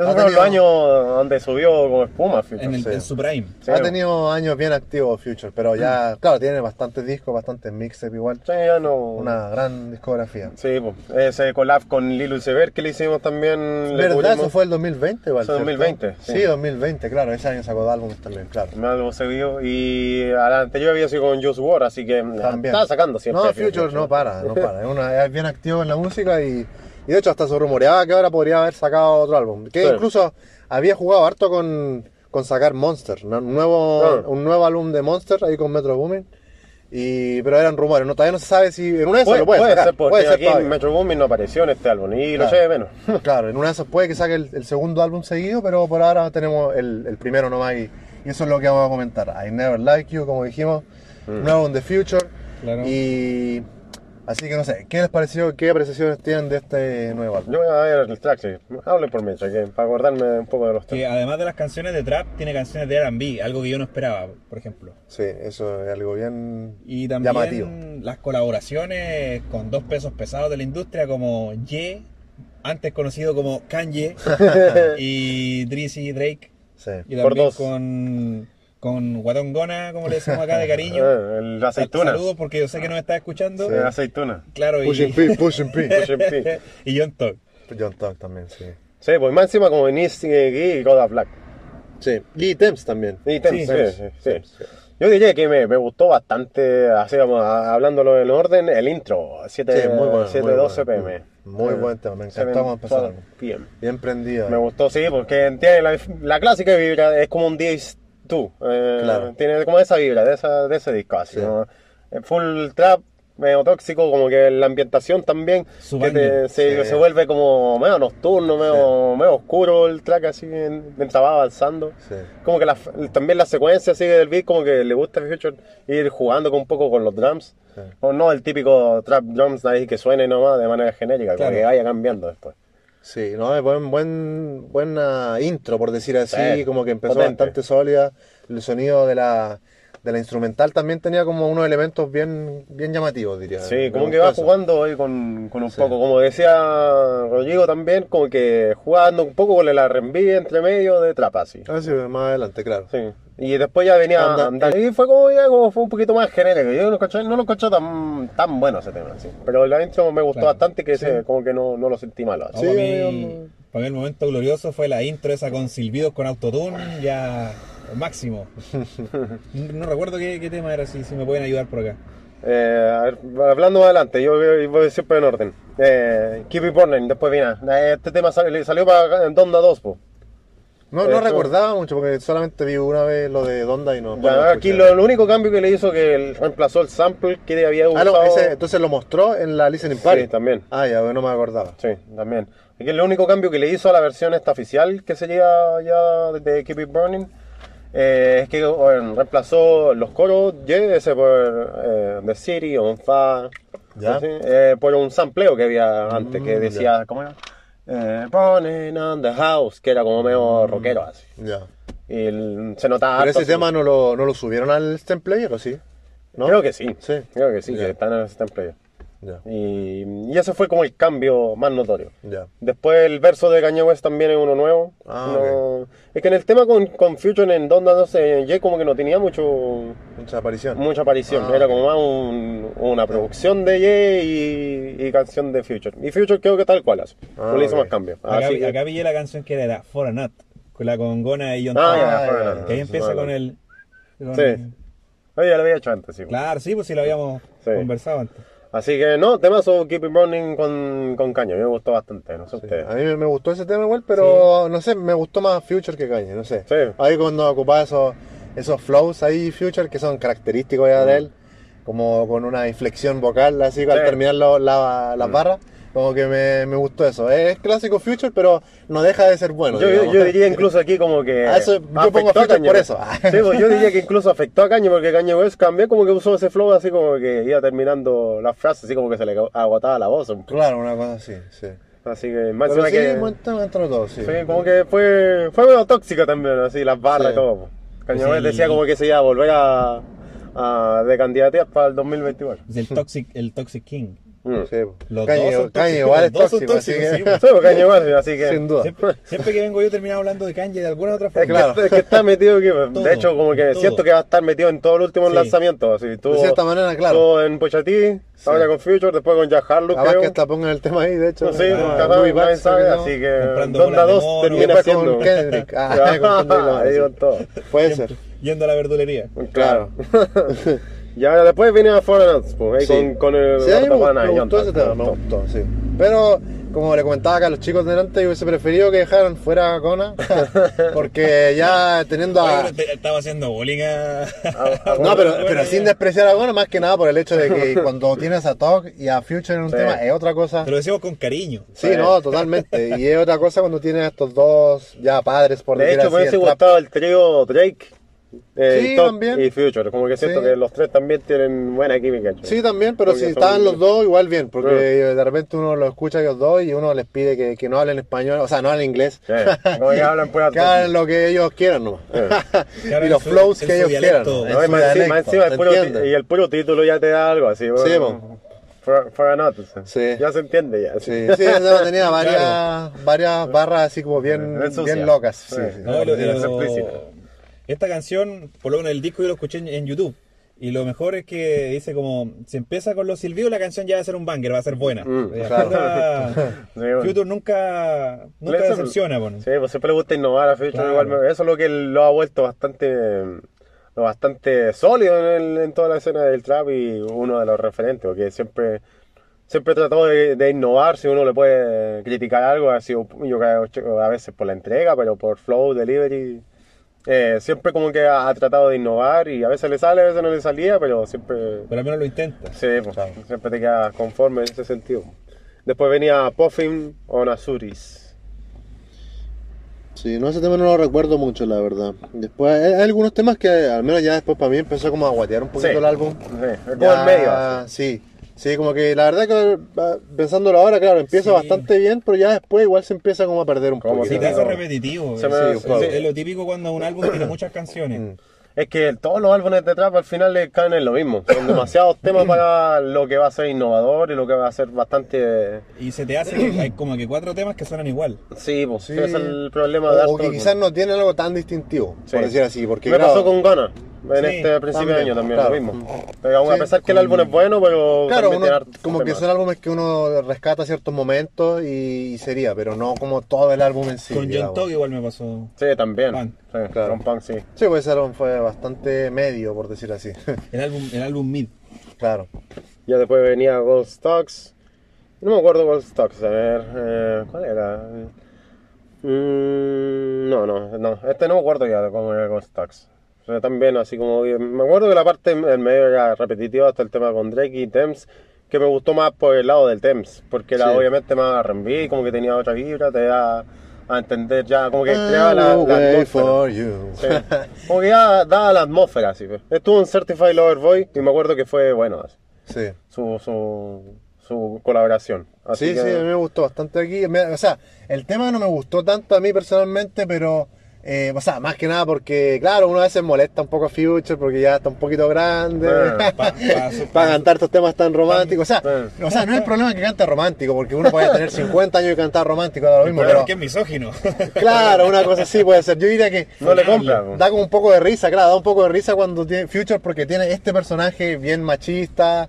Esos fueron los tenido- años donde subió como espuma Future. En, el, Sí. en su prime. Sí, Ha tenido años bien activos Future, pero Mm. ya, claro, tiene bastantes discos, bastantes mixtapes igual. Sí, ya no. Una gran discografía. Sí, pues, ese collab con Lilo y Sever que le hicimos también. le ¿Verdad? cubrimos. Eso fue el 2020 igual. Fue ¿cierto? 2020, Sí. sí. 2020, claro. Ese año sacó dos álbumes también, claro. Un álbum seguido y al anterior había sido con Just War, así que También. estaba sacando siempre. No, Future no para, no para. Es, una- es bien activo en la música y, y de hecho hasta se rumoreaba que ahora podría haber sacado otro álbum. Que Sí. incluso había jugado harto con, con sacar Monster, ¿no? un nuevo, Claro. un nuevo álbum de Monster ahí con Metro Boomin. Y, pero eran rumores, no, todavía no se sabe si en una de esas Puede, lo puede, puede sacar, ser porque puede ser aquí todavía. Metro Boomin no apareció en este álbum y lo Claro. eché de menos. Claro, en una de esas puede que saque el, el segundo álbum seguido, pero por ahora tenemos el, el primero nomás y, y eso es lo que vamos a comentar. I Never Like You, como dijimos, Mm. nuevo álbum de Future. Claro. Y, Así que no sé, ¿qué les pareció? ¿Qué apreciaciones tienen de este nuevo álbum? Yo voy a ver el track, sí. Hablen por mí, que para acordarme un poco de los Que temas. además de las canciones de trap, tiene canciones de R&B, algo que yo no esperaba, por ejemplo. Sí, eso es algo bien Y también llamativo. las colaboraciones con dos pesos pesados de la industria como Ye, antes conocido como Kanye, y Drizzy Drake. Sí. Y Por también dos. con, con guatongona, como le decimos acá de cariño. Eh, el aceituna. Saludos porque yo sé que nos está escuchando. Sí, aceituna. Claro, push y... P, push and P. push and P. y John Talk. John Talk también, sí. Sí, pues más encima como venís aquí eh, y Goda Black. Sí, y Temps también. Y Temps, sí, Temps, sí, sí, Temps Yo diría que me, me, gustó bastante, así vamos, hablándolo en orden, el intro, 7, muy bueno, 7 muy bueno, pm. Muy, muy buen tema, me encantó empezar. Bien. Bien prendida. Me gustó, sí, porque tiene la, la clásica vibra, es como un 10 tú. Eh, claro. Tiene como esa vibra, de, esa, de ese disco así. Sí. ¿no? Eh, full trap, medio tóxico, como que la ambientación también que te, se, sí. se, vuelve como medio nocturno, medio, sí. medio oscuro el track así mientras va avanzando. Sí. Como que la, también la secuencia sigue del beat, como que le gusta a Future ir jugando con un poco con los drums. O no el típico trap drums ahí que suene nomás de manera genérica, claro. como que vaya cambiando después. Sí, no, es buen, buen, buena intro, por decir así, Sí, como que empezó potente. bastante sólida. El sonido de la, de la instrumental también tenía como unos elementos bien, bien llamativos, diría. Sí, como que va eso. jugando ahí con, con un Sí. poco, como decía Rodrigo también, como que jugando un poco con el R&B entre medio de trap así. Ah, sí, más adelante, claro. Sí. Y después ya venía Anda, a andar. Y fue como ya como fue un poquito más genérico. Yo no lo escuché, no lo escuché tan, tan bueno ese tema, sí. Pero la intro me gustó Claro. bastante que se, como que no, no lo sentí malo. así. Sí, para, mí, yo- para mí el momento glorioso fue la intro esa con silbidos con autotune, ya máximo. no, recuerdo qué, qué tema era, si, si me pueden ayudar por acá. Eh, a ver, hablando más adelante, yo voy voy siempre en orden. Eh, Keep It Burning, después viene. Eh, Este tema salió, salió para Donda 2, po. No, no Eso- recordaba mucho porque solamente vi una vez lo de Donda y no. Ya, no aquí lo, lo único cambio que le hizo que él reemplazó el sample que había Ah, usado. no, ese, entonces lo mostró en la Listening Party. Sí, también. Ah, ya, no me acordaba. Sí, también. Aquí el único cambio que le hizo a la versión esta oficial, que sería ya de Keep It Burning, eh, es que bueno, reemplazó los coros ese por eh, The City, On Fire, Ya. así, eh, por un sampleo que había antes, que Mm, decía, ¿cómo era? Eh, Burning on the House, que era como medio rockero así. Ya. Y el- se notaba Pero harto ese tema no lo, no lo subieron al Stem Player, ¿o sí? ¿No? Creo que sí. Sí. Creo que sí, que están en el sampleo. Ya, Y, y ese fue como el cambio más notorio. ya. Después el verso de Kanye West también es uno nuevo. Ah, No- Es que en el tema con, con Future en Donda, no sé, Jay como que no tenía mucho Mucha aparición. mucha aparición. Ah. Era como más un- una producción de Jay y, y canción de Future. Y Future creo que tal cual hace. Ah, no le hizo más cambios. Acá, Así acá pillé la canción que era For a Nut, con la con Gona y John Ah, Ah, ya, una- que ahí empieza con el... con- Sí. Oye, ya lo había hecho antes, sí. Claro, sí, pues si lo habíamos Sí. conversado antes. Así que no, temazo Keep It Burning con, con Kanye. Me gustó bastante, no sé Sí, ustedes. A mí me- gustó ese tema igual, pero no sé, me gustó más Future que Kanye, no sé. Sí. Ahí cuando ocupaba esos, esos flows ahí Future que son característicos ya de él, como con una inflexión vocal así al terminar lo- la- las Mm. barras, como que me, me gustó eso. Es clásico Future, pero no deja de ser bueno. yo, digamos. yo diría incluso aquí como que. Ah, eso- yo pongo a Future Kanye por eso. Sí, pues yo diría que incluso afectó a Kanye porque Kanye West también como que usó ese flow así como que iba terminando las frases, así como que se le agotaba la voz. un. Claro, una cosa así, sí. Así que más sí, que. de todo, sí. Sí, como que fue, fue medio tóxica también, así las barras Sí. y todo. West decía como que se iba a volver a, a de candidatear para el 2024. Es el Toxic, el Toxic King. Mm. Sí, Los dos Kanye tóxicos, igual los es tóxico, así que- sí, pues. Sí, pues Kanye West, así que. sin duda. Siempre, siempre que vengo yo termino hablando de Kanye de alguna otra Es forma. que, Claro. es que está metido aquí, pues. Todo, de hecho como que todo. siento que va a estar metido en todo el último Sí. lanzamiento. Así, tuvo, De cierta manera, claro. tuvo en Pusha T, ahora con Future, después con Jack Harlow, Capaz creo. que hasta pongan el tema ahí, de hecho. No sé, Ah, sabe, así que Donda bolas de 2 mono. Y termina siendo. con Kendrick. Ah, con Kendrick ahí sí. con todo. Puede ser. Yendo a la verdulería. Claro. Y ahora después viene a Foreign Nuts, pues, ahí Sí. con, con el Sí, mí me, gustó ese tema, me gustó, sí. Pero, como le comentaba acá a los chicos delante, yo hubiese preferido que dejaran fuera a Kona, porque ya teniendo Oye, a... pero estaba haciendo bullying a... a- No, pero, pero ya. sin despreciar a Kona, más que nada por el hecho de que cuando tienes a Talk y a Future en un Sí. tema es otra cosa. Te lo decimos con cariño. Sí, no, totalmente. Y es otra cosa cuando tienes a estos dos ya padres, por De decir hecho, así, me hubiese gustado el trío Drake eh, Sí, Top también. y Future. Como que siento Sí. que los tres también tienen buena química. Sí, también, pero Porque si estaban los dos, igual bien, porque Sí. de repente uno los escucha a ellos dos y uno les pide que, que no hablen español, o sea, no hablen inglés. Sí, como que hablan pura que hablen lo que ellos quieran. Claro, y los su- flows que ellos quieran. No, y más, dialecto, encima el ¿se puro y el título ya te da algo así. Sí, bueno, for, for a notice. Sí. Ya se entiende ya. Sí, sí, eso tenía varias, varias barras así como bien, bien locas. Sí, Sí. sí. No, y lo- y lo-. Esta canción, por lo menos el disco yo lo escuché en, en YouTube. Y lo mejor es que dice como, si empieza con los silbidos, la canción ya va a ser un banger, va a ser buena. Mm, Eh, claro. puta, Sí, bueno. Future nunca, nunca Eso- decepciona. bueno. Sí, pues siempre le gusta innovar a Future. Claro. igual eso es lo que lo ha vuelto bastante lo bastante sólido en, el- en toda la escena del trap y uno de los referentes, porque siempre siempre trató de, de innovar. Si uno le puede criticar algo, ha sido yo creo a veces por la entrega, pero por flow, delivery. Eh, siempre como que ha, ha tratado de innovar y a veces le sale, a veces no le salía, pero siempre Pero al menos lo intenta. Sí, pues, siempre te quedas conforme en ese sentido. Después venía Puffin on Azuris. Sí, no, ese tema no lo recuerdo mucho, la verdad. Después hay, hay algunos temas que al menos ya después para mí empezó como a guatear un poquito Sí. el álbum. Sí, como Ya, en medio. así. Sí, sí, como que la verdad que ah, pensándolo ahora, claro, empieza Sí. bastante bien, pero ya después igual se empieza como a perder un poquito. Se te hace repetitivo. Se es, me- es- sí, es lo típico cuando un álbum tiene muchas canciones. Mm. Es que todos los álbumes de trap al final le caen en lo mismo. Son demasiados temas para lo que va a ser innovador y lo que va a ser bastante. Y se te hace que hay como que cuatro temas que suenan igual. Sí, pues Sí. ese es el problema de O, o que quizás no tiene algo tan distintivo, Sí. por decir así, porque Me claro, pasó con Ghana en Sí, este principio de año también, claro. lo mismo. Pero aún a pesar que el álbum es bueno, pero. Claro, uno, tiene como que son álbumes que uno rescata ciertos momentos y, y sería, pero no como todo el álbum en sí. Con John. Tog igual me pasó. Sí, también. Punk. Sí, Claro. con Punk, sí. Sí, pues ese álbum fue bastante medio, por decir así. El álbum, el álbum Mid. claro. Ya después venía Gold Stocks. No me acuerdo Gold Stocks, a ver. eh, ¿Cuál era? Mm, no, no, no. Este no me acuerdo ya de cómo era Gold Stocks. O sea, también así como... Me acuerdo que la parte en medio era repetitiva hasta el tema con Drake y Thames. Que me gustó más por el lado del Thames. Porque era Sí. obviamente más R&B, como que tenía otra vibra. Te da a entender ya, como que creaba la, la atmósfera. Sí. Como que ya daba la atmósfera así. pues. Estuvo en Certified Lover Boy y me acuerdo que fue bueno así Sí. su, su, su colaboración. Así Sí, que- sí, a mí me gustó bastante aquí. Me- o sea, el tema no me gustó tanto a mí personalmente, pero, eh, o sea, más que nada porque, claro, uno a veces molesta un poco a Future porque ya está un poquito grande Pa- pa- su- para cantar estos temas tan románticos. O sea, o sea, no es el problema que cante romántico, porque uno puede tener 50 años y cantar romántico, da lo mismo, Pero pero, que es misógino. claro, una cosa así puede ser. Yo diría que no le compra. da como un poco de risa, claro, da un poco de risa cuando tiene Future porque tiene este personaje bien machista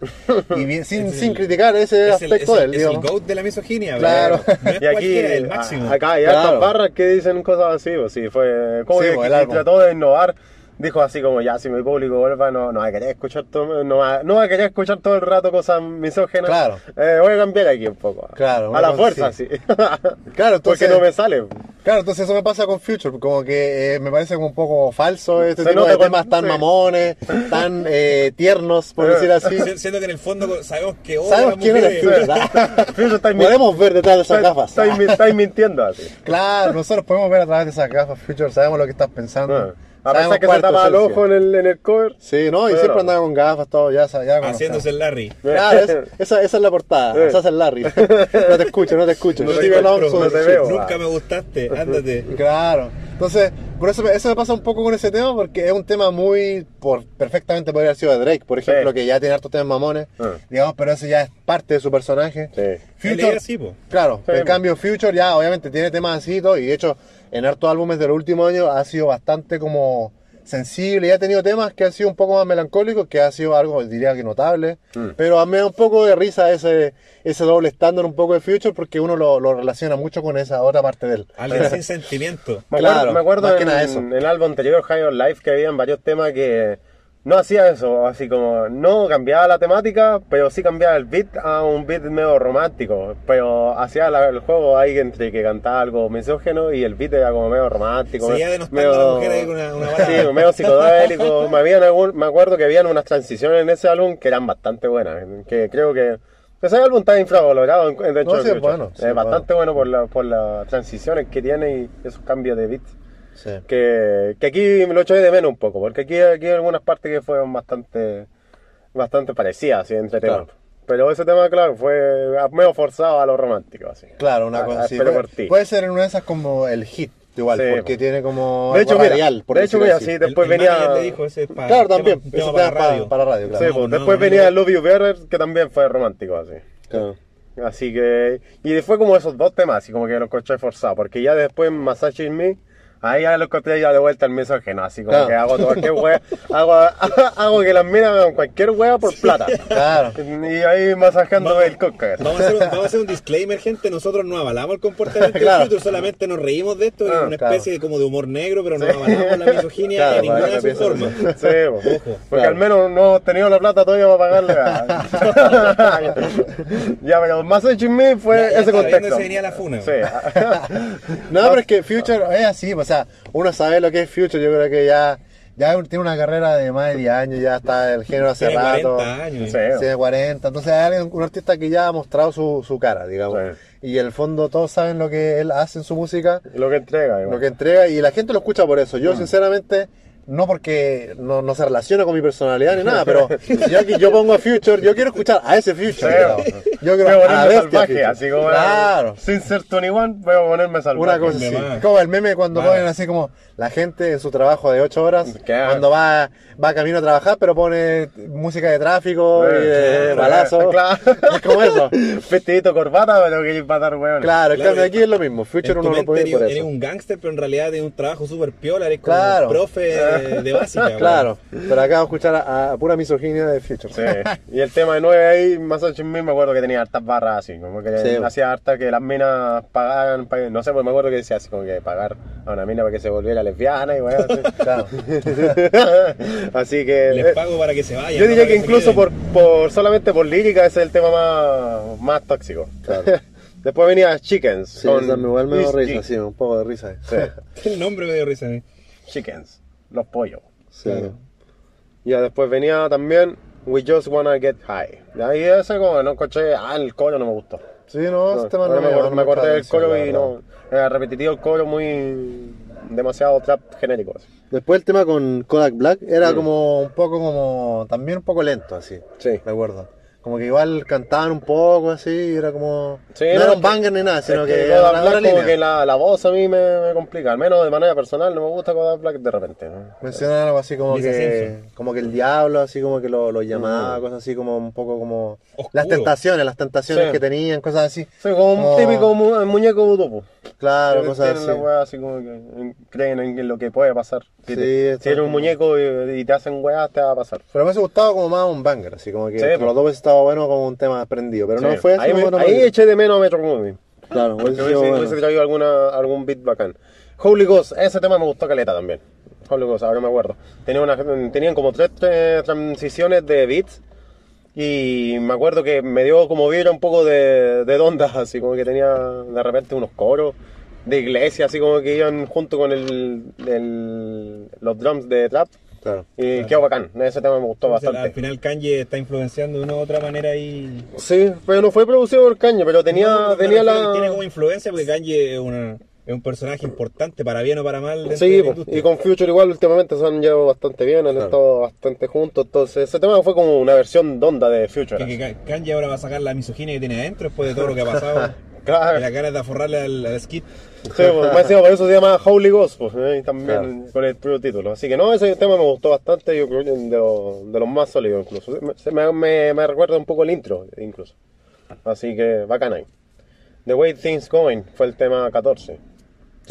y bien, sin, Es el- sin criticar ese es el, aspecto es de el- él, es el digamos. GOAT de la misoginia. Claro. pero No es Y aquí, el máximo. a- acá hay Claro. hartas barras que dicen cosas así, pues sí, fue como Sí, que, pues, que álbum. trató de innovar. Dijo así como, ya, si mi público vuelva, no, no va a querer escuchar todo, no va, no va a querer escuchar todo el rato cosas misógenas. Claro. Eh, voy a cambiar aquí un poco. Claro, A la fuerza, sí. Claro, Porque entonces, no me sale. claro, entonces eso me pasa con Future, como que eh, me parece como un poco falso este Se tipo de temas tan sí. mamones, tan eh, tiernos, por Eh, decir así. Si- Siendo que en el fondo sabemos que a Sabemos quién es. Future. Future está mi- Podemos ver detrás de esas está- gafas. Estáis mintiendo así. Claro, nosotros podemos ver a través de esas gafas Future, sabemos lo que estás pensando. Ah. A pesar que se tapa el ojo en el, en el cover. Sí, no, y Pero- siempre andaba con gafas, todo, ya, ya. Haciéndose el Larry. Claro, es- esa, esa es la portada, Eh. esa es el Larry. No te escucho, no te escucho. No te Alonso no del te veo. Nunca me gustaste, ándate. Claro. Entonces, por eso, me- eso me pasa un poco con ese tema, porque es un tema muy. Por, perfectamente podría haber sido de Drake, por ejemplo, Sí. que ya tiene hartos temas mamones, Ah. digamos, pero eso ya es parte de su personaje. Sí. Future, era así, po. claro, Sí. en cambio, Future ya obviamente tiene temas así y todo, y de hecho, en hartos álbumes del último año ha sido bastante como sensible y ha tenido temas que han sido un poco más melancólicos, que ha sido algo, diría que notable, Mm. pero a mí me da un poco de risa ese, ese doble estándar un poco de Future, porque uno lo, lo relaciona mucho con esa otra parte de él. Alguien sin sentimiento. Me Claro, acuerdo, me acuerdo más que en, nada eso. en el álbum anterior, High on Life, que habían varios temas que no hacía eso, así como no cambiaba la temática, pero sí cambiaba el beat a un beat medio romántico, pero hacía la- el juego ahí entre que cantaba algo misógeno y el beat era como medio romántico. Seguía medio- denostando a la mujer ahí con una, una. Sí, medio psicodélico. me, habían algún- me acuerdo que habían unas transiciones en ese álbum que eran bastante buenas, que creo que ese álbum está infravalorado en, en No, sí, es bueno, sí, bastante bueno, por, la, por las transiciones que tiene y esos cambios de beat. Sí. Que, que aquí me lo eché de menos un poco, porque aquí, aquí hay algunas partes que fueron bastante, bastante parecidas, así, entre temas. Claro. Pero ese tema, claro, fue medio forzado a lo romántico, así. Claro, una cosa así. Puede, puede ser en una de esas como el hit, igual, Sí, porque po. tiene como. De hecho, algo mira, radial, por de hecho, mira, así. sí, El- después el venía- manager le dijo, ese es pa- Claro, tema- también. tema Eso para para, radio. para radio, claro. Sí, No, pues, no, después no, venía. Love You Better, que también fue romántico, así. Claro. Así que. Y fue como esos dos temas, así como que los encontré forzados. Porque ya después, Massage in Me, ahí ya lo encontré ya de vuelta al misógeno. Así como Claro. que hago todo cualquier wea. hago, hago que las minas hagan cualquier wea por plata. Claro. Y ahí masajeando el coca. Vamos a, hacer un, vamos a hacer un disclaimer, gente. Nosotros no avalamos el comportamiento Claro. del Future, solamente nos reímos de esto. Ah, es una claro. especie de, como de humor negro, pero no avalamos la misoginia Claro, en ninguna de sus formas. Sí. Ojo. porque Claro. al menos no hemos tenido la plata todavía para pagarle. a- ya, pero Massage in Me fue Ya- ya ese contexto. se venía la funa. Sí. No, pero es que Future es así, o sea, uno sabe lo que es Future, yo creo que ya, ya tiene una carrera de más de 10 años, ya está el género hace Tiene rato. 40 años. Sí. Tiene 40, entonces hay alguien- un artista que ya ha mostrado su, su cara, digamos. Sí. Y en el fondo todos saben lo que él hace en su música, Lo que entrega, igual. lo que entrega, y la gente lo escucha por eso. Yo, sinceramente, no porque no, no se relaciona con mi personalidad ni nada, pero si yo, aquí- yo pongo a Future, yo quiero escuchar a ese Future. Sí. Yo Voy quiero a a ponerme bestia salvaje, Future. así como Claro. sin ser 21, voy a ponerme salvaje. Una cosa así. va. Como el meme cuando Va. ponen así como la gente en su trabajo de 8 horas, Claro. cuando va, va camino a trabajar, pero pone música de tráfico y de Claro, balazo. claro. Es como eso. Vestidito corbata, pero que ir para dar hueón. Claro, en Claro, cambio aquí es lo mismo. Future tu uno no mente puede ir eres, por eres eso. un gángster, pero en realidad tienes un trabajo súper piola, eres como Claro. un profe de, de básica. weón. Claro, pero acá vamos a escuchar a, a pura misoginia de Future. Sí. Y el tema de 9 ahí, Massage in Me, me acuerdo que tenía hartas barras así, como que Sí. hacía harta que las minas pagaban, pa- no sé, pues me acuerdo que decía así como que pagar a una mina para que se volviera lesbiana y weón. así. Claro. así que... Les eh, pago para que se vayan. Yo no diría para que se incluso queden. por, por solamente por lírica ese es el tema más, más tóxico. Claro. Después venía Chickens. Sí, con esa igual me da risa, G. sí, un poco de risa. Sí, El nombre me dio risa a mí. Chickens. Los pollos. Sí. Ya después venía también We Just Wanna Get High. De ahí ese como no escuché, ah, el coro no me gustó. Sí, no, No, este tema ahora no me, acordé- no me acordé del coro y no, era repetitivo el coro muy demasiado trap genérico. así. Después el tema con Kodak Black era Mm. como un poco como, también un poco lento así. Sí. recuerdo. Como que igual cantaban un poco así, y era como. Sí, no, no, era un banger ni nada, sino Es que, era como línea. que la, la voz a mí me, me complica, al menos de manera personal no me gusta Kodak Black de repente. ¿no? Mencionan algo así como que. Simpson. Como que el diablo, así como que lo, lo llamaba, Mm. cosas así como un poco como. Oscuro. Las tentaciones, las tentaciones Sí. que tenían, cosas así. Sí, como un típico mu- muñeco vudú. Claro, cosas tienen la así. weá así como que en- creen en lo que puede pasar. Si, Sí, te- si eres un como- muñeco y, y te hacen weá, te va a pasar. Pero me hubiese gustado como más un banger, así como que Sí, po. los dos hubiese estado bueno como un tema prendido. Pero no Sí. fue ahí, me- no, no, ahí no. eché de menos a Metro Movie. Claro, hubiese hubiese, sido hubiese bueno. traído alguna, algún beat bacán. Holy Ghost, ese tema me gustó caleta también. Holy Ghost, ahora me acuerdo. Tenía una, tenían como tres, eh, transiciones de beats. Y me acuerdo que me dio como vibra un poco de, de dondas, así como que tenía de repente unos coros de iglesia, así como que iban junto con el, el- los drums de trap. Claro. Y quedó bacán, ese tema me gustó Entonces, bastante. al final Kanye está influenciando de una u otra manera y... Sí, pero no fue producido por Caña, pero tenía, No, tenía la... Tiene como influencia porque Kanye es, una- es un personaje importante, para bien o para mal. Sí, y con Future igual últimamente se han llevado bastante bien, han Claro. estado bastante juntos, entonces ese tema fue como una versión donda de Future. Que, que Ka- Kanye ahora va a sacar la misoginia que tiene adentro después de todo lo que ha pasado. Claro. Y la ganas de aforrarle al, al skit. Sí, pues, más encima por eso se llama Holy Ghost, pues, eh, y también Claro. con el propio título. Así que no, ese tema me gustó bastante, yo creo que de, los- de los más sólidos incluso. Me- me, recuerda un poco el intro, incluso. Así que bacana ahí. The Way Things Going fue el tema 14.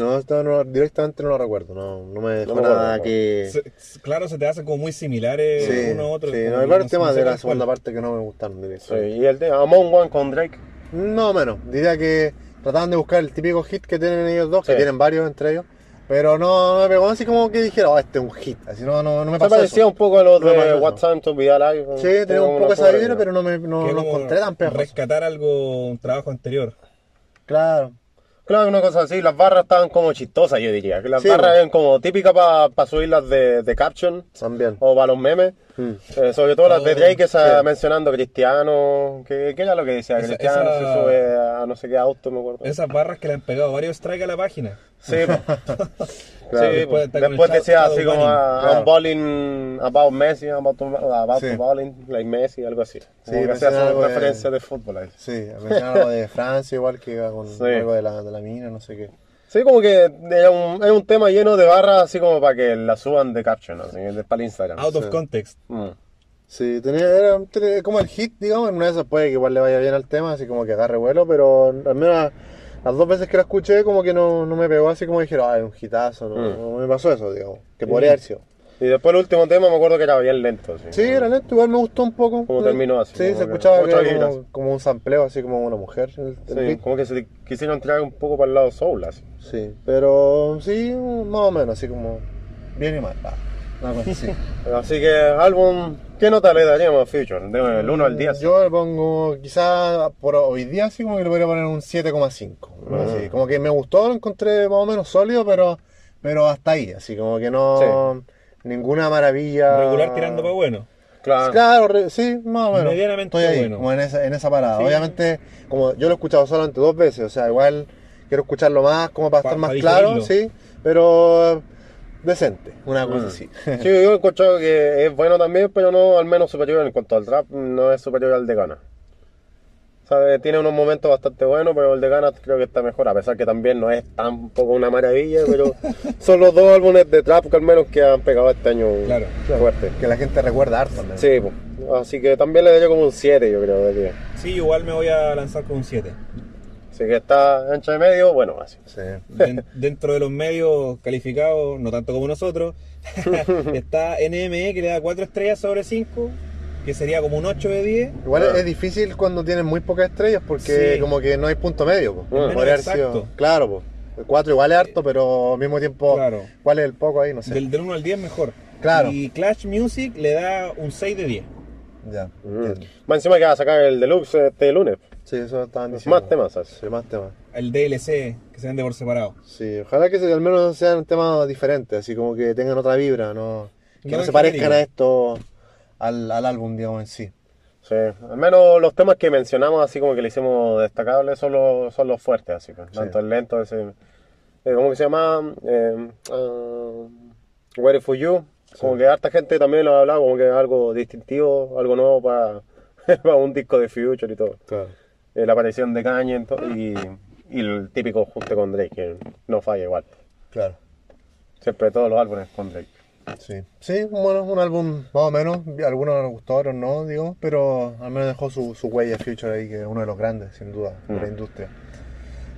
No, esto no, directamente no lo recuerdo. No, no me dejó me nada acuerdo, que. Se- claro, se te hacen como muy similares Sí, uno a otro. sí, no, hay varios no- no temas de la segunda parte que no me gustaron. Sí, directamente. y el de Among One con Drake. No menos. Diría que trataban de buscar el típico hit que tienen ellos dos, que Sí. tienen varios entre ellos. Pero no no me pegó así como que dijera, oh, este es un hit. Así no, no, no me Se pasó. parecía eso. un poco a los No me de pasó eso. What Time to Be Alive. Sí, tenía un poco esa vibra, pero no me no, no como encontré tan perros. Rescatar algo, un trabajo anterior. Claro. Claro, una cosa así, las barras estaban como chistosas, yo diría. Que las Sí, barras bueno. eran como típicas para subirlas de, de caption También. o para los memes. Mm. Eh, sobre todo las de Drake, esa sí. mencionando Cristiano. ¿Qué, qué era lo que decía? Esa- Cristiano esa- se sube a no sé qué auto, me acuerdo. Esas barras que le han pegado varios strikes a la página. Sí, po. Claro. Sí, Después está decía así como a, Claro. I'm balling about Messi, about to, about Sí. to balling like Messi, algo así. Como Sí, que hacía su de- referencia de fútbol ahí. Sí, mencionaba algo de Francia igual que iba con Sí. algo de la, de la mina, no sé qué. Sí, como que era un, es un tema lleno de barras así como para que la suban de caption, así, para el Instagram. Out of Sí. context. Mm. Sí, tenía, era, tenía como el hit, digamos, en una de esas puede que igual le vaya bien al tema, así como que agarre vuelo, pero al menos las dos veces que la escuché como que no, no me pegó así como dijeron, ah, es un hitazo, no, Mm. no me pasó eso, digamos, que podría haber sido. Y después el último tema me acuerdo que era bien lento. Así, Sí, era lento, igual me gustó un poco. Como terminó así, Sí, se que escuchaba que como, como un sampleo, así como una mujer. Sí, como que se quisieron tirar un poco para el lado soul, así. Sí, pero sí, más o menos, así como bien y mal. ah, cosa así. Que, álbum, ¿qué nota le daríamos a Future? Del 1 al 10. Yo le pongo, quizás por hoy día, así como que le podría poner un 7,5. ¿no? Mm. Así, como que me gustó, lo encontré más o menos sólido, pero, pero hasta ahí, así como que no. Ninguna maravilla. Regular tirando para bueno. Claro. Claro, re- sí, más o menos. Medianamente Estoy ahí, bueno. como en esa, en esa parada. Sí. Obviamente, como yo lo he escuchado solamente dos veces, o sea, igual quiero escucharlo más, como para Pa- estar más pa claro, sí, pero decente, una cosa Mm. así. Sí, yo he escuchado que es bueno también, pero no al menos superior en cuanto al trap, no es superior al de Ghana. ¿Sabe? Tiene unos momentos bastante buenos, pero el de Ghana creo que está mejor, a pesar que también no es tampoco una maravilla, pero son los dos álbumes de trap que al menos que han pegado este año Claro, fuerte. que la gente recuerda harto. ¿no? Sí, pues. así que también le daría como un 7 yo creo de 10. Sí, igual me voy a lanzar con un 7. Así que está ancho de medio, bueno, así. Sí. Den- dentro de los medios calificados, no tanto como nosotros, está NME que le da 4 estrellas sobre 5, que sería como un 8 de 10. Igual Ah. es difícil cuando tienen muy pocas estrellas porque Sí. como que no hay punto medio. po. Podría haber sido-. Claro, po. el 4 igual es harto, pero al mismo tiempo, Claro. ¿cuál es el poco ahí? No sé. Del, del 1 al 10 mejor. Claro. Y Clash Music le da un 6 de 10. Ya, Mm. Más encima que va a sacar el deluxe este lunes. Sí, eso estaban diciendo. Más temas, ¿sabes? Sí, más temas. El DLC, que se vende por separado. Sí, ojalá que se- al menos sean temas diferentes, así como que tengan otra vibra, no, que No no, se parezcan a esto, al, al álbum, digamos, en sí. Sí, al menos los temas que mencionamos así como que le hicimos destacables son los, son los fuertes, así que tanto el lento, ese, eh, ¿cómo que se llama? Eh, ah, Waiting for You, como que harta gente también lo ha hablado, como que es algo distintivo, algo nuevo para, para un disco de Future y todo. Claro. Eh, la aparición de Kanye y, y el típico ajuste con Drake, que no falla igual. Claro. Siempre todos los álbumes con Drake. Sí, sí, bueno, un álbum más o menos, algunos nos gustó, otros no, digo, pero al menos dejó su, su huella Future ahí, que es uno de los grandes, sin duda, de la Mm. industria.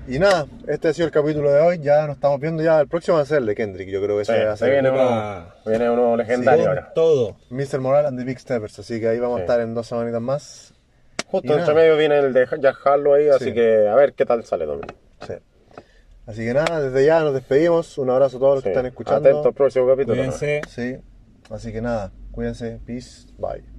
Y nada, este ha sido el capítulo de hoy, ya nos estamos viendo ya, el próximo va a ser el de Kendrick, yo creo que ese Sí, va a se ser viene uno, viene uno legendario Con ahora. todo. Mr. Moral and the Big Steppers, así que ahí vamos Sí. a estar en dos semanitas más. Justo entre medio viene el de Jack Harlow ahí, así Sí. que a ver qué tal sale también. Sí. Así que nada, desde ya nos despedimos, un abrazo a todos los que están escuchando. Atento al próximo capítulo. Cuídense. Sí, así que nada, cuídense, peace, bye.